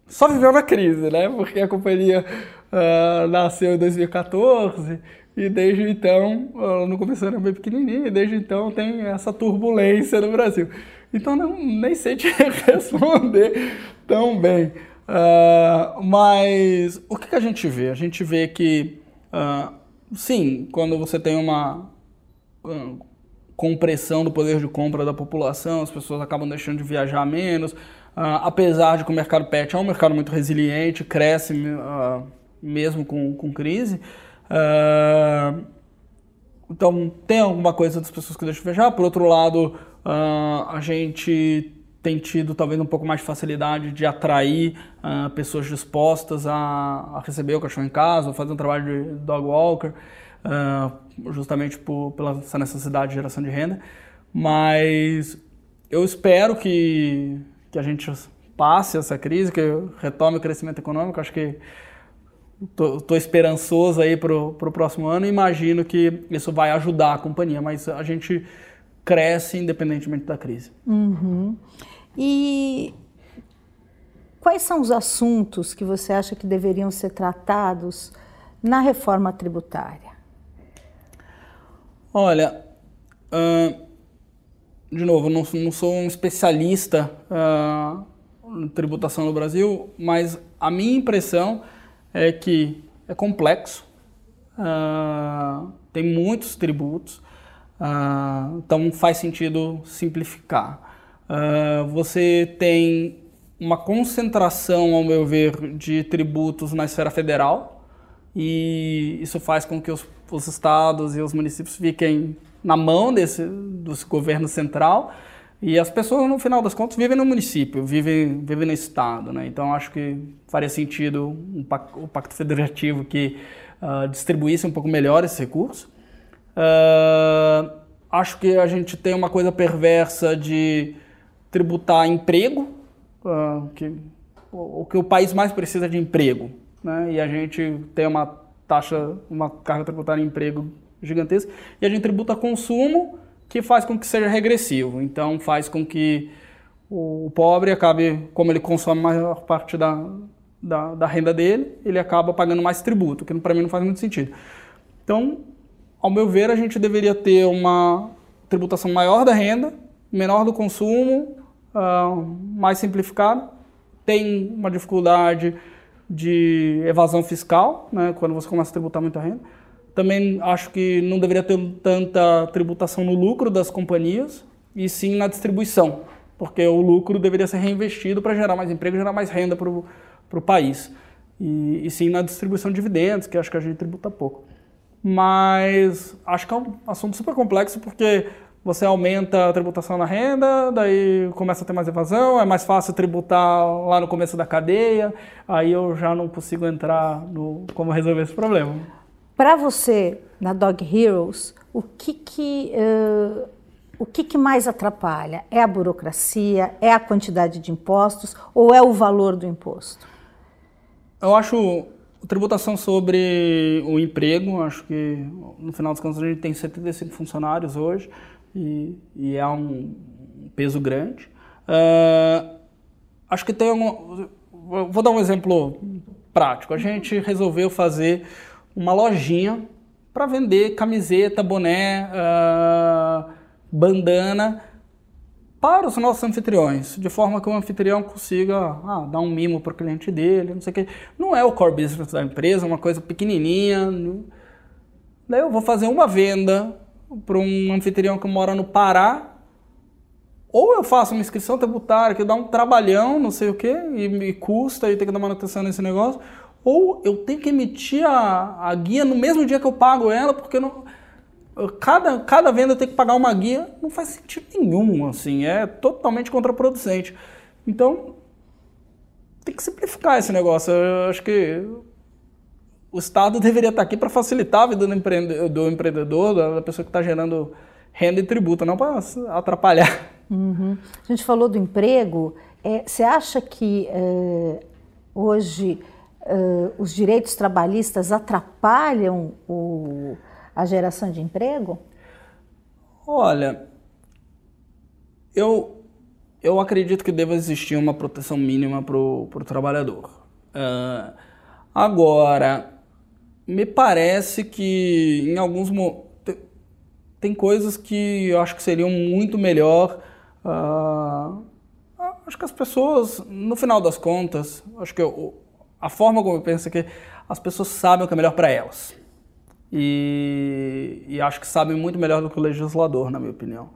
só viveu na crise, né? Porque a companhia uh, nasceu em 2014 e desde então, uh, no começo era bem pequenininha, e desde então tem essa turbulência no Brasil. Então não, nem sei te [laughs] responder tão bem. Uh, mas o que, que, a gente vê? A gente vê que, uh, sim, quando você tem uma. compressão do poder de compra da população, as pessoas acabam deixando de viajar menos, apesar de que o mercado pet é um mercado muito resiliente, cresce mesmo com, com crise. Então, tem alguma coisa das pessoas que deixam de viajar. Por outro lado, a gente tem tido talvez um pouco mais de facilidade de atrair uh, pessoas dispostas a, a, receber o cachorro em casa, ou fazer um trabalho de dog walker, uh, justamente por, pela essa necessidade de geração de renda. Mas eu espero que, que a gente passe essa crise, que retome o crescimento econômico. Acho que estou esperançoso aí para o próximo ano imagino que isso vai ajudar a companhia, mas a gente cresce independentemente da crise. Uhum. E quais são os assuntos que você acha que deveriam ser tratados na reforma tributária? Olha, uh, de novo, não, não, sou um especialista uh, em tributação no Brasil, mas a minha impressão é que é complexo, uh, tem muitos tributos, então faz sentido simplificar. Uh, você tem uma concentração, ao meu ver, de tributos na esfera federal e isso faz com que os, os estados e os municípios fiquem na mão desse, do governo central e as pessoas, no final das contas, vivem no município, vivem, vivem no estado. Né? Então, acho que faria sentido um, o pacto federativo que uh, distribuísse um pouco melhor esses recursos. Uh, acho que a gente tem uma coisa perversa de tributar emprego, uh, que, o, que o país mais precisa de emprego. Né? E a gente tem uma taxa, uma carga tributária em emprego gigantesca, e a gente tributa consumo, que faz com que seja regressivo. Então faz com que o pobre acabe, como ele consome a maior parte da, da, da renda dele, ele acaba pagando mais tributo, que para mim não faz muito sentido. Então, ao meu ver, a gente deveria ter uma tributação maior da renda, menor do consumo, uh, mais simplificado. Tem uma dificuldade de evasão fiscal, né, quando você começa a tributar muita renda. Também acho que não deveria ter tanta tributação no lucro das companhias, e sim na distribuição, porque o lucro deveria ser reinvestido para gerar mais emprego, gerar mais renda para o país. E, e sim na distribuição de dividendos, que acho que a gente tributa pouco. Mas acho que é um assunto super complexo, porque você aumenta a tributação na renda, daí começa a ter mais evasão, é mais fácil tributar lá no começo da cadeia, aí eu já não consigo entrar no como resolver esse problema. Para você, na Dog Heroes, o que que, uh, o que que mais atrapalha? É a burocracia, é a quantidade de impostos ou é o valor do imposto? Eu acho tributação sobre o emprego, acho que no final das contas a gente tem 75 funcionários hoje, e, e é um peso grande. Uh, acho que tem um. Vou dar um exemplo prático. A gente resolveu fazer uma lojinha para vender camiseta, boné, uh, bandana para os nossos anfitriões, de forma que o anfitrião consiga ah, dar um mimo para o cliente dele, não sei o que. Não é o core business da empresa, é uma coisa pequenininha. Daí eu vou fazer uma venda para um anfitrião que mora no Pará, ou eu faço uma inscrição tributária que dá um trabalhão, não sei o que, e me custa e tem que dar manutenção nesse negócio, ou eu tenho que emitir a, a guia no mesmo dia que eu pago ela, porque não, cada, cada venda tenho que pagar uma guia, não faz sentido nenhum, assim, é totalmente contraproducente. Então, tem que simplificar esse negócio. Eu acho que o Estado deveria estar aqui para facilitar a vida do, empreendedor, do empreendedor, da pessoa que está gerando renda e tributo, não para atrapalhar. Uhum. A gente falou do emprego. É, você acha que é, hoje é, os direitos trabalhistas atrapalham o, a geração de emprego? Olha, eu, eu acredito que deva existir uma proteção mínima para o trabalhador. Uh, agora, me parece que em alguns tem coisas que eu acho que seriam muito melhor. Uh, acho que as pessoas, no final das contas, acho que eu, a forma como eu penso é que as pessoas sabem o que é melhor para elas. e, e, acho que sabem muito melhor do que o legislador, na minha opinião.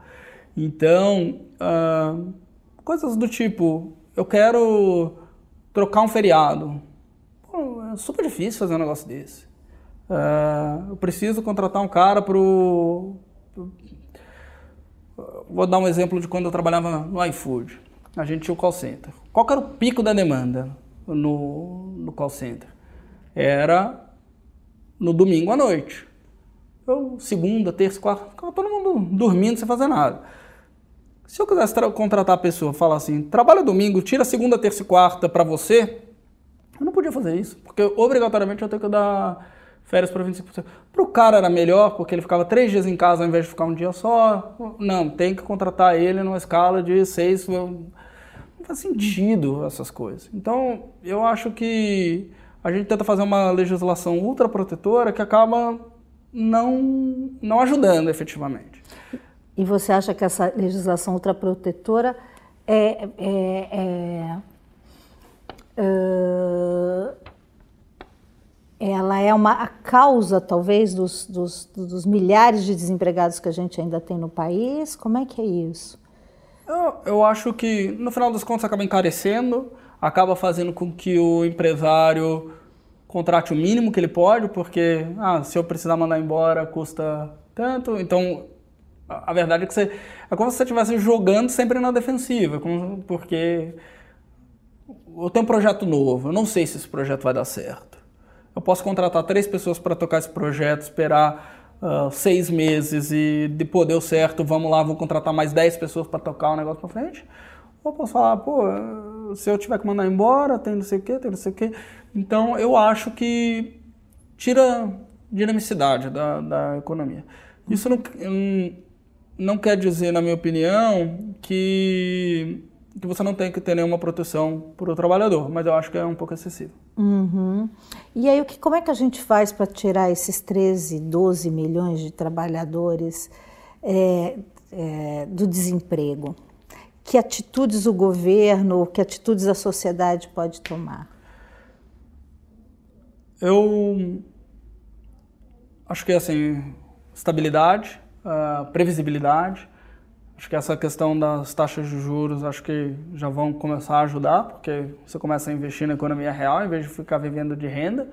Então, uh, coisas do tipo, eu quero trocar um feriado. Pô, é super difícil fazer um negócio desse. Uh, eu preciso contratar um cara para o. Vou dar um exemplo de quando eu trabalhava no iFood. A gente tinha o call center. Qual era o pico da demanda no, no call center? Era no domingo à noite. Eu, segunda, terça, quarta, ficava todo mundo dormindo sem fazer nada. Se eu quisesse contratar a pessoa, falar assim, trabalha domingo, tira segunda, terça e quarta para você, eu não podia fazer isso, porque obrigatoriamente eu tenho que dar férias para 25%. Para o cara era melhor, porque ele ficava três dias em casa ao invés de ficar um dia só. Não, tem que contratar ele numa escala de seis. Não faz sentido essas coisas. Então, eu acho que a gente tenta fazer uma legislação ultraprotetora que acaba não, não ajudando efetivamente. E você acha que essa legislação ultraprotetora é, é, é, é ela é uma a causa, talvez, dos, dos, dos, milhares de desempregados que a gente ainda tem no país? Como é que é isso? Eu, eu acho que, no final das contas, acaba encarecendo acaba fazendo com que o empresário contrate o mínimo que ele pode, porque ah, se eu precisar mandar embora custa tanto. Então, a verdade é que você é como se você estivesse jogando sempre na defensiva, porque eu tenho um projeto novo, eu não sei se esse projeto vai dar certo. Eu posso contratar três pessoas para tocar esse projeto, esperar uh, seis meses e depois deu certo, vamos lá, vou contratar mais dez pessoas para tocar o negócio para frente. Ou posso falar, pô, se eu tiver que mandar embora, tem não sei o quê, tem não sei o quê. Então, eu acho que tira dinamicidade da, da economia. Isso não, não quer dizer, na minha opinião, que, que você não tem que ter nenhuma proteção para o trabalhador, mas eu acho que é um pouco excessivo. Uhum. E aí, o que, como é que a gente faz para tirar esses 13, 12 milhões de trabalhadores é, é, do desemprego? que atitudes o governo, que atitudes a sociedade pode tomar? Eu acho que assim, estabilidade, uh, previsibilidade. Acho que essa questão das taxas de juros, acho que já vão começar a ajudar, porque você começa a investir na economia real em vez de ficar vivendo de renda.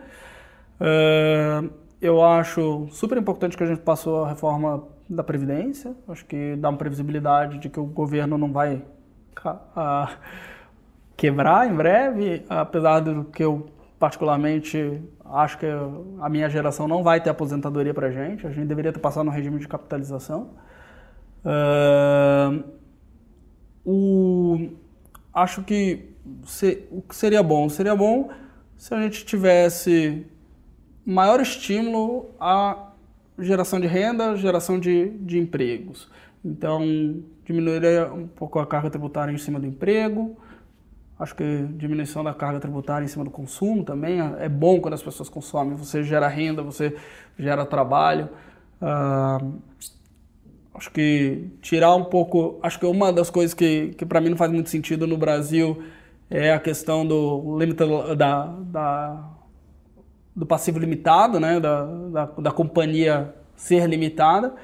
Uh, eu acho super importante que a gente passou a reforma da Previdência. Acho que dá uma previsibilidade de que o governo não vai quebrar em breve, apesar do que eu particularmente acho que a minha geração não vai ter aposentadoria para gente. A gente deveria ter passado no regime de capitalização. O, acho que se, o que seria bom seria bom se a gente tivesse maior estímulo à geração de renda, geração de, de empregos. Então, diminuiria um pouco a carga tributária em cima do emprego. Acho que diminuição da carga tributária em cima do consumo também é bom quando as pessoas consomem. Você gera renda, você gera trabalho. Acho que tirar um pouco. Acho que uma das coisas que, que para mim não faz muito sentido no Brasil é a questão do limite da, da do passivo limitado, né? da, da, da companhia ser limitada.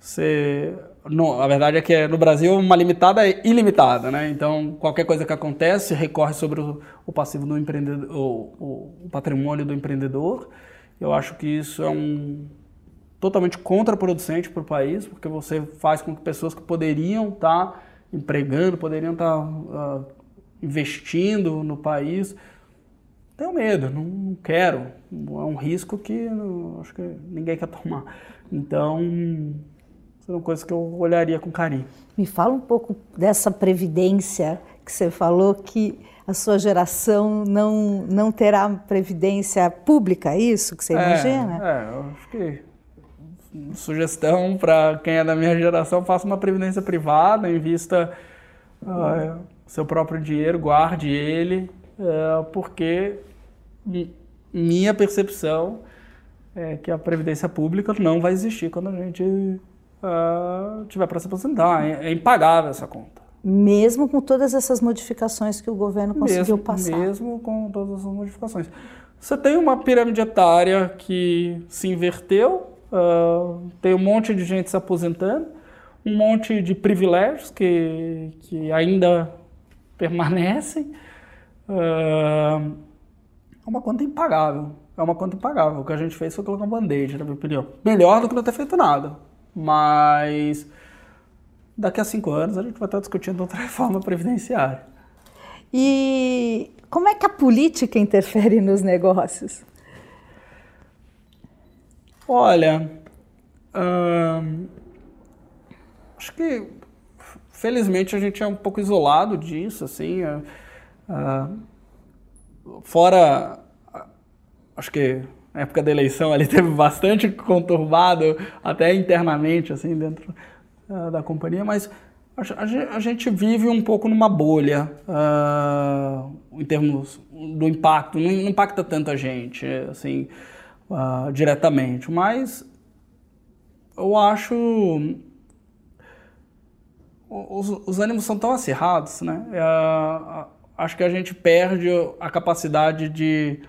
Você, no, a verdade é que no Brasil uma limitada é ilimitada, né? Então qualquer coisa que acontece recorre sobre o, o passivo do empreendedor, o, o, patrimônio do empreendedor. Eu acho que isso é um totalmente contraproducente para o país, porque você faz com que pessoas que poderiam estar tá empregando, poderiam estar tá, uh, investindo no país tenho medo, não quero. É um risco que não, acho que ninguém quer tomar. Então, são coisas que eu olharia com carinho. Me fala um pouco dessa previdência que você falou que a sua geração não, não terá previdência pública, é isso que você é, imagina? É, eu acho que sugestão para quem é da minha geração, faça uma previdência privada, invista uh, seu próprio dinheiro, guarde ele, uh, porque minha percepção é que a previdência pública não vai existir quando a gente uh, tiver para se aposentar. É, é, impagável essa conta. Mesmo com todas essas modificações que o governo conseguiu mesmo, passar. Mesmo com todas essas modificações. Você tem uma pirâmide etária que se inverteu, uh, tem um monte de gente se aposentando, um monte de privilégios que, que ainda [laughs] permanecem. Uh, é uma conta impagável. É uma conta impagável. O que a gente fez foi colocar um band-aid, na minha opinião. Melhor do que não ter feito nada. Mas daqui a cinco anos a gente vai estar discutindo outra [laughs] reforma previdenciária. E como é que a política interfere nos negócios? Olha, hum, acho que felizmente a gente é um pouco isolado disso, assim. Uh, fora, acho que na época da eleição ali [laughs] teve bastante conturbado, até internamente, assim, dentro uh, da companhia, mas a, gente vive um pouco numa bolha em termos do impacto. Não, não, impacta tanta gente, assim, uh, diretamente, mas eu acho os, os ânimos são tão acirrados, né? Uh, acho que a gente perde a capacidade de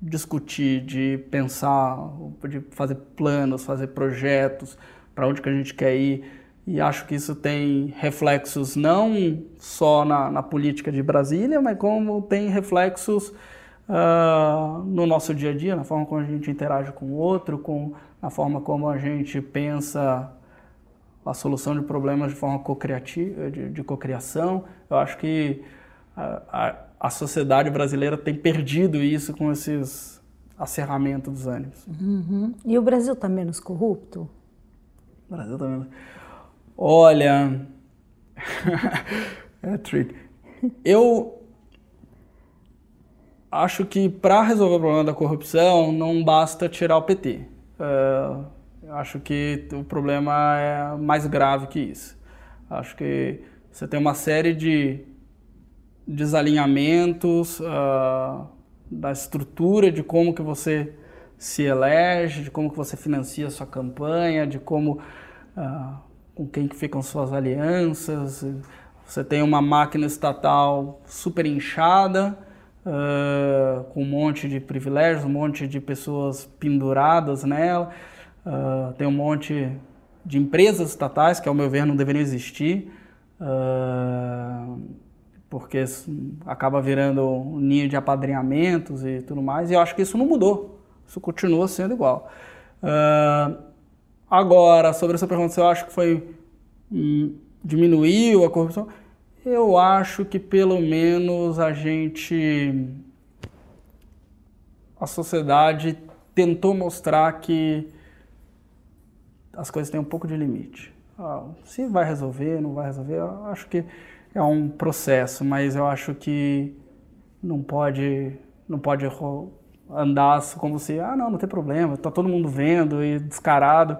discutir, de pensar, de fazer planos, fazer projetos, para onde que a gente quer ir. E acho que isso tem reflexos não só na, na política de Brasília, mas como tem reflexos uh, no nosso dia a dia, na forma como a gente interage com o outro, com, na forma como a gente pensa a solução de problemas de forma co-criativa, de, de cocriação. Eu acho que a, a, a, sociedade brasileira tem perdido isso com esses acerramentos dos ânimos. Uhum. E o Brasil está menos corrupto? O Brasil está menos... Olha, [laughs] é trick. Eu acho que para resolver o problema da corrupção não basta tirar o PT. Uh, é, acho que o problema é mais grave que isso. Acho que você tem uma série de desalinhamentos uh, da estrutura de como que você se elege, de como que você financia a sua campanha, de como uh, com quem que ficam suas alianças. Você tem uma máquina estatal super inchada, uh, com um monte de privilégios, um monte de pessoas penduradas nela. Uh, tem um monte de empresas estatais que, ao meu ver, não deveriam existir, uh, porque acaba virando um ninho de apadrinhamentos e tudo mais. E eu acho que isso não mudou. Isso continua sendo igual. Agora, sobre essa pergunta, se eu acho que foi hum, diminuiu a corrupção, eu acho que pelo menos a gente a sociedade tentou mostrar que as coisas têm um pouco de limite. Ah, se vai resolver, não vai resolver, eu acho que é um processo, mas eu acho que não pode não pode andar como se, ah, não, não tem problema, tá todo mundo vendo e descarado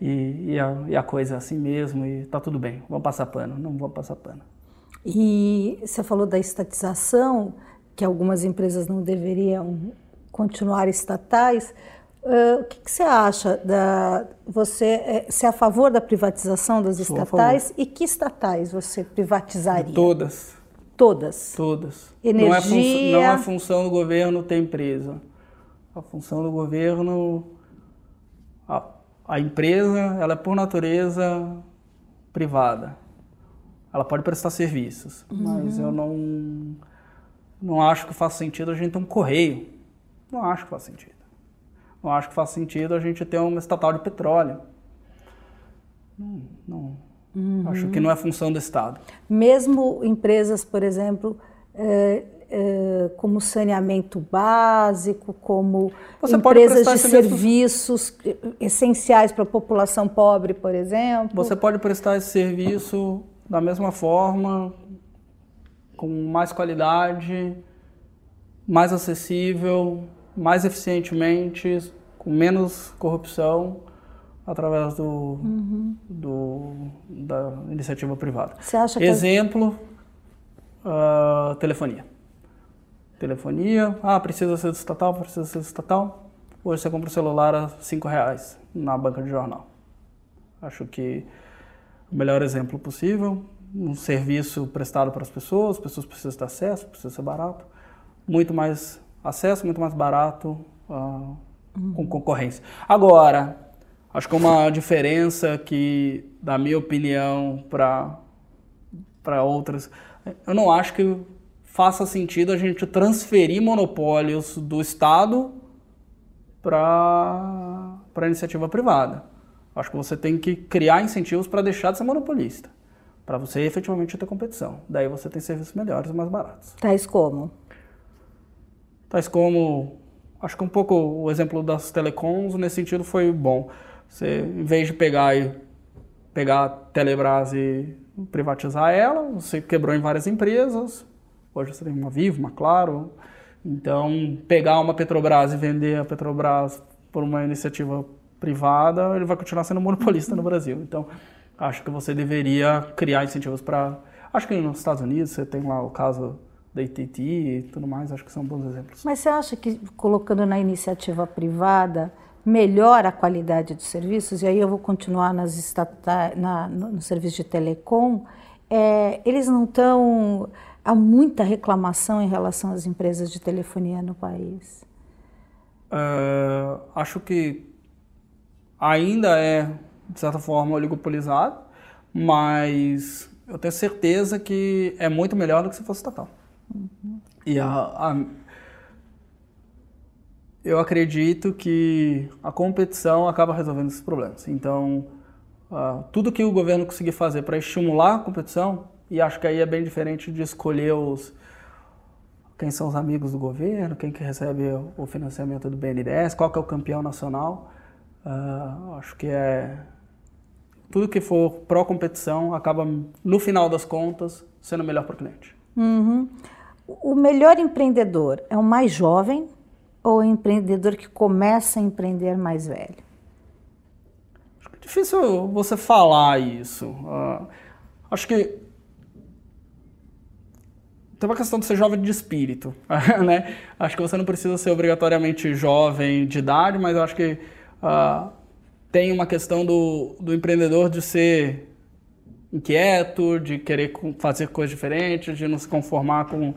e, e, a, e a coisa é assim mesmo e tá tudo bem, vamos passar pano, não vamos passar pano. E você falou da estatização, que algumas empresas não deveriam continuar estatais. Uh, o que, que, você acha da você é, é a favor da privatização das Sou estatais e que estatais você privatizaria? Todas. Todas. Todas. Energia. Não é, não é função do governo ter empresa. A função do governo, a, a empresa, ela é por natureza privada. Ela pode prestar serviços, uhum. mas eu não não acho que faça sentido a gente ter um correio. Não acho que faz sentido. Não acho que faz sentido a gente ter uma estatal de petróleo. Não, não. Uhum. Acho que não é função do Estado. Mesmo empresas, por exemplo, é, eh, como saneamento básico, como Você empresas de serviços mesmo... essenciais para a população pobre, por exemplo. Você pode prestar esse serviço da mesma forma, com mais qualidade, mais acessível, mais eficientemente, com menos corrupção através do, uhum. do da iniciativa privada. Você acha que Exemplo, uh, telefonia telefonia, ah, precisa ser estatal, precisa ser estatal. Hoje você compra um celular a cinco reais na banca de jornal. Acho que o melhor exemplo possível, um serviço prestado para as pessoas, as pessoas precisam ter acesso, precisa ser barato, muito mais acesso muito mais barato uh, com concorrência. Agora, acho que uma diferença que, da minha opinião, para para outras, eu não acho que faça sentido a gente transferir monopólios do Estado para a iniciativa privada. Acho que você tem que criar incentivos para deixar de ser monopolista, para você efetivamente ter competição. Daí você tem serviços melhores e mais baratos. Tais como? Tais como, acho que um pouco o exemplo das telecoms nesse sentido foi bom. Você, em vez de pegar e pegar a Telebrás e privatizar ela, você quebrou em várias empresas, Hoje você tem uma Vivo, uma Claro. Então, pegar uma Petrobras e vender a Petrobras por uma iniciativa privada, ele vai continuar sendo monopolista no Brasil. Então, acho que você deveria criar incentivos para. Acho que nos Estados Unidos você tem lá o caso da AT&T e tudo mais, acho que são bons exemplos. Mas você acha que colocando na iniciativa privada melhora a qualidade dos serviços? E aí eu vou continuar nas estatais, na, no, no serviço de telecom. É, eles não estão há muita reclamação em relação às empresas de telefonia no país? Uh, acho que ainda é, de certa forma, oligopolizado, mas eu tenho certeza que é muito melhor do que se fosse estatal. Uhum. E a, a, eu acredito que a competição acaba resolvendo esses problemas. Então, uh, tudo que o governo conseguir fazer para estimular a competição, e acho que aí é bem diferente de escolher os quem são os amigos do governo, quem que recebe o financiamento do BNDES, qual que é o campeão nacional. Uh, acho que é tudo que for pró-competição acaba, no final das contas, sendo melhor para o cliente. Uhum. O melhor empreendedor é o mais jovem ou o empreendedor que começa a empreender mais velho? Acho que é difícil você falar isso. Uh, acho que tem uma questão de ser jovem de espírito, [laughs] né? Acho que você não precisa ser obrigatoriamente jovem de idade, mas acho que uh, tem uma questão do, do empreendedor de ser inquieto, de querer fazer coisas diferentes, de não se conformar com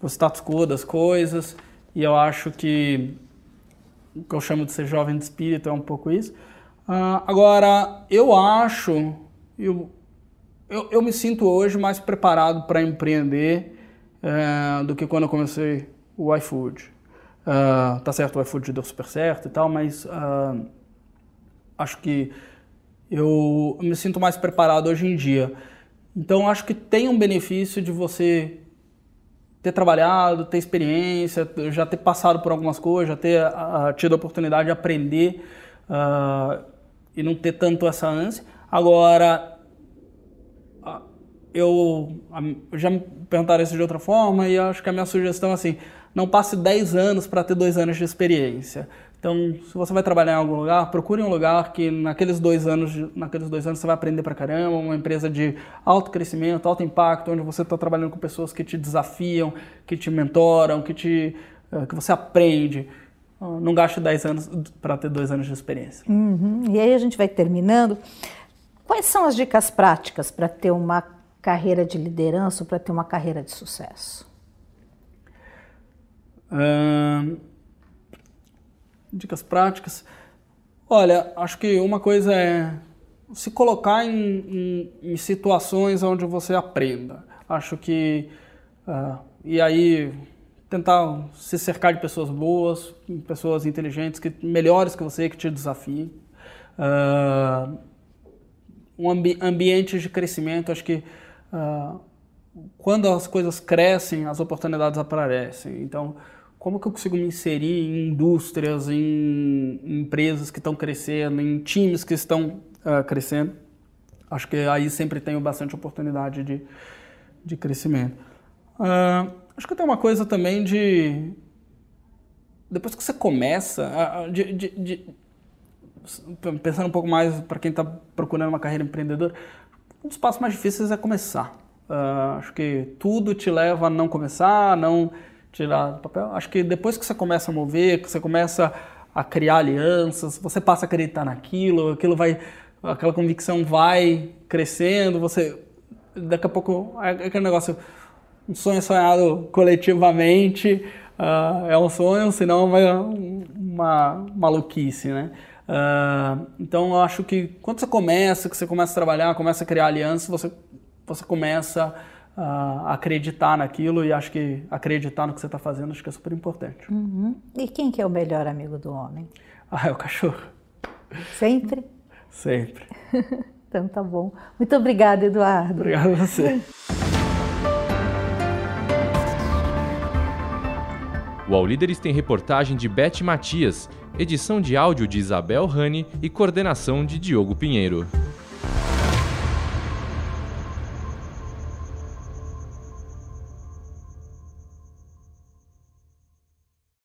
o status quo das coisas. E eu acho que o que eu chamo de ser jovem de espírito é um pouco isso. Uh, agora, eu acho, eu, eu, eu me sinto hoje mais preparado para empreender é, do que quando eu comecei o iFood. Uh, tá certo, o iFood deu super certo e tal, mas uh, acho que eu me sinto mais preparado hoje em dia. Então acho que tem um benefício de você ter trabalhado, ter experiência, já ter passado por algumas coisas, já ter uh, tido a oportunidade de aprender e não ter tanto essa ânsia. Agora, eu, já me perguntaram isso de outra forma e acho que a minha sugestão é assim, não passe 10 anos para ter dois anos de experiência. Então, se você vai trabalhar em algum lugar, procure um lugar que naqueles dois anos, naqueles dois anos você vai aprender para caramba, uma empresa de alto crescimento, alto impacto, onde você está trabalhando com pessoas que te desafiam, que te mentoram, que te, eh, que você aprende. Não gaste 10 anos para ter dois anos de experiência. Uhum. E aí a gente vai terminando. Quais são as dicas práticas para ter uma carreira de liderança para ter uma carreira de sucesso? Dicas práticas. Olha, acho que uma coisa é se colocar em, em, em situações onde você aprenda. Acho que. Uh, e aí tentar se cercar de pessoas boas, pessoas inteligentes, que, melhores que você, que te desafiem. Uh, um ambi ambiente de crescimento, acho que uh, quando as coisas crescem, as oportunidades aparecem. Então, como que eu consigo me inserir em indústrias, em, empresas que estão crescendo, em times que estão uh, crescendo? Acho que aí sempre tenho bastante oportunidade de, de crescimento. Uh, acho que tem uma coisa também de. Depois que você começa, de, de, de pensando um pouco mais para quem está procurando uma carreira empreendedora, um dos passos mais difíceis é começar. Uh, acho que tudo te leva a não começar, a não tirar do papel. Acho que depois que você começa a mover, que você começa a criar alianças, você passa a acreditar naquilo, aquilo vai, aquela convicção vai crescendo, você daqui a pouco é aquele negócio, um sonho sonhado coletivamente, Uh, é um sonho, senão é uma maluquice, né? Uh, então eu acho que quando você começa, que você começa a trabalhar, começa a criar alianças, você, você começa a acreditar naquilo e acho que acreditar no que você está fazendo acho que é super importante. Uhum. E quem que é o melhor amigo do homem? [laughs] Ah, é o cachorro. Sempre? Sempre. [laughs] então tá bom. Muito obrigada, Eduardo. Obrigado a você. O All Líderes tem reportagem de Beth Matias, edição de áudio de Isabel Rani e coordenação de Diogo Pinheiro.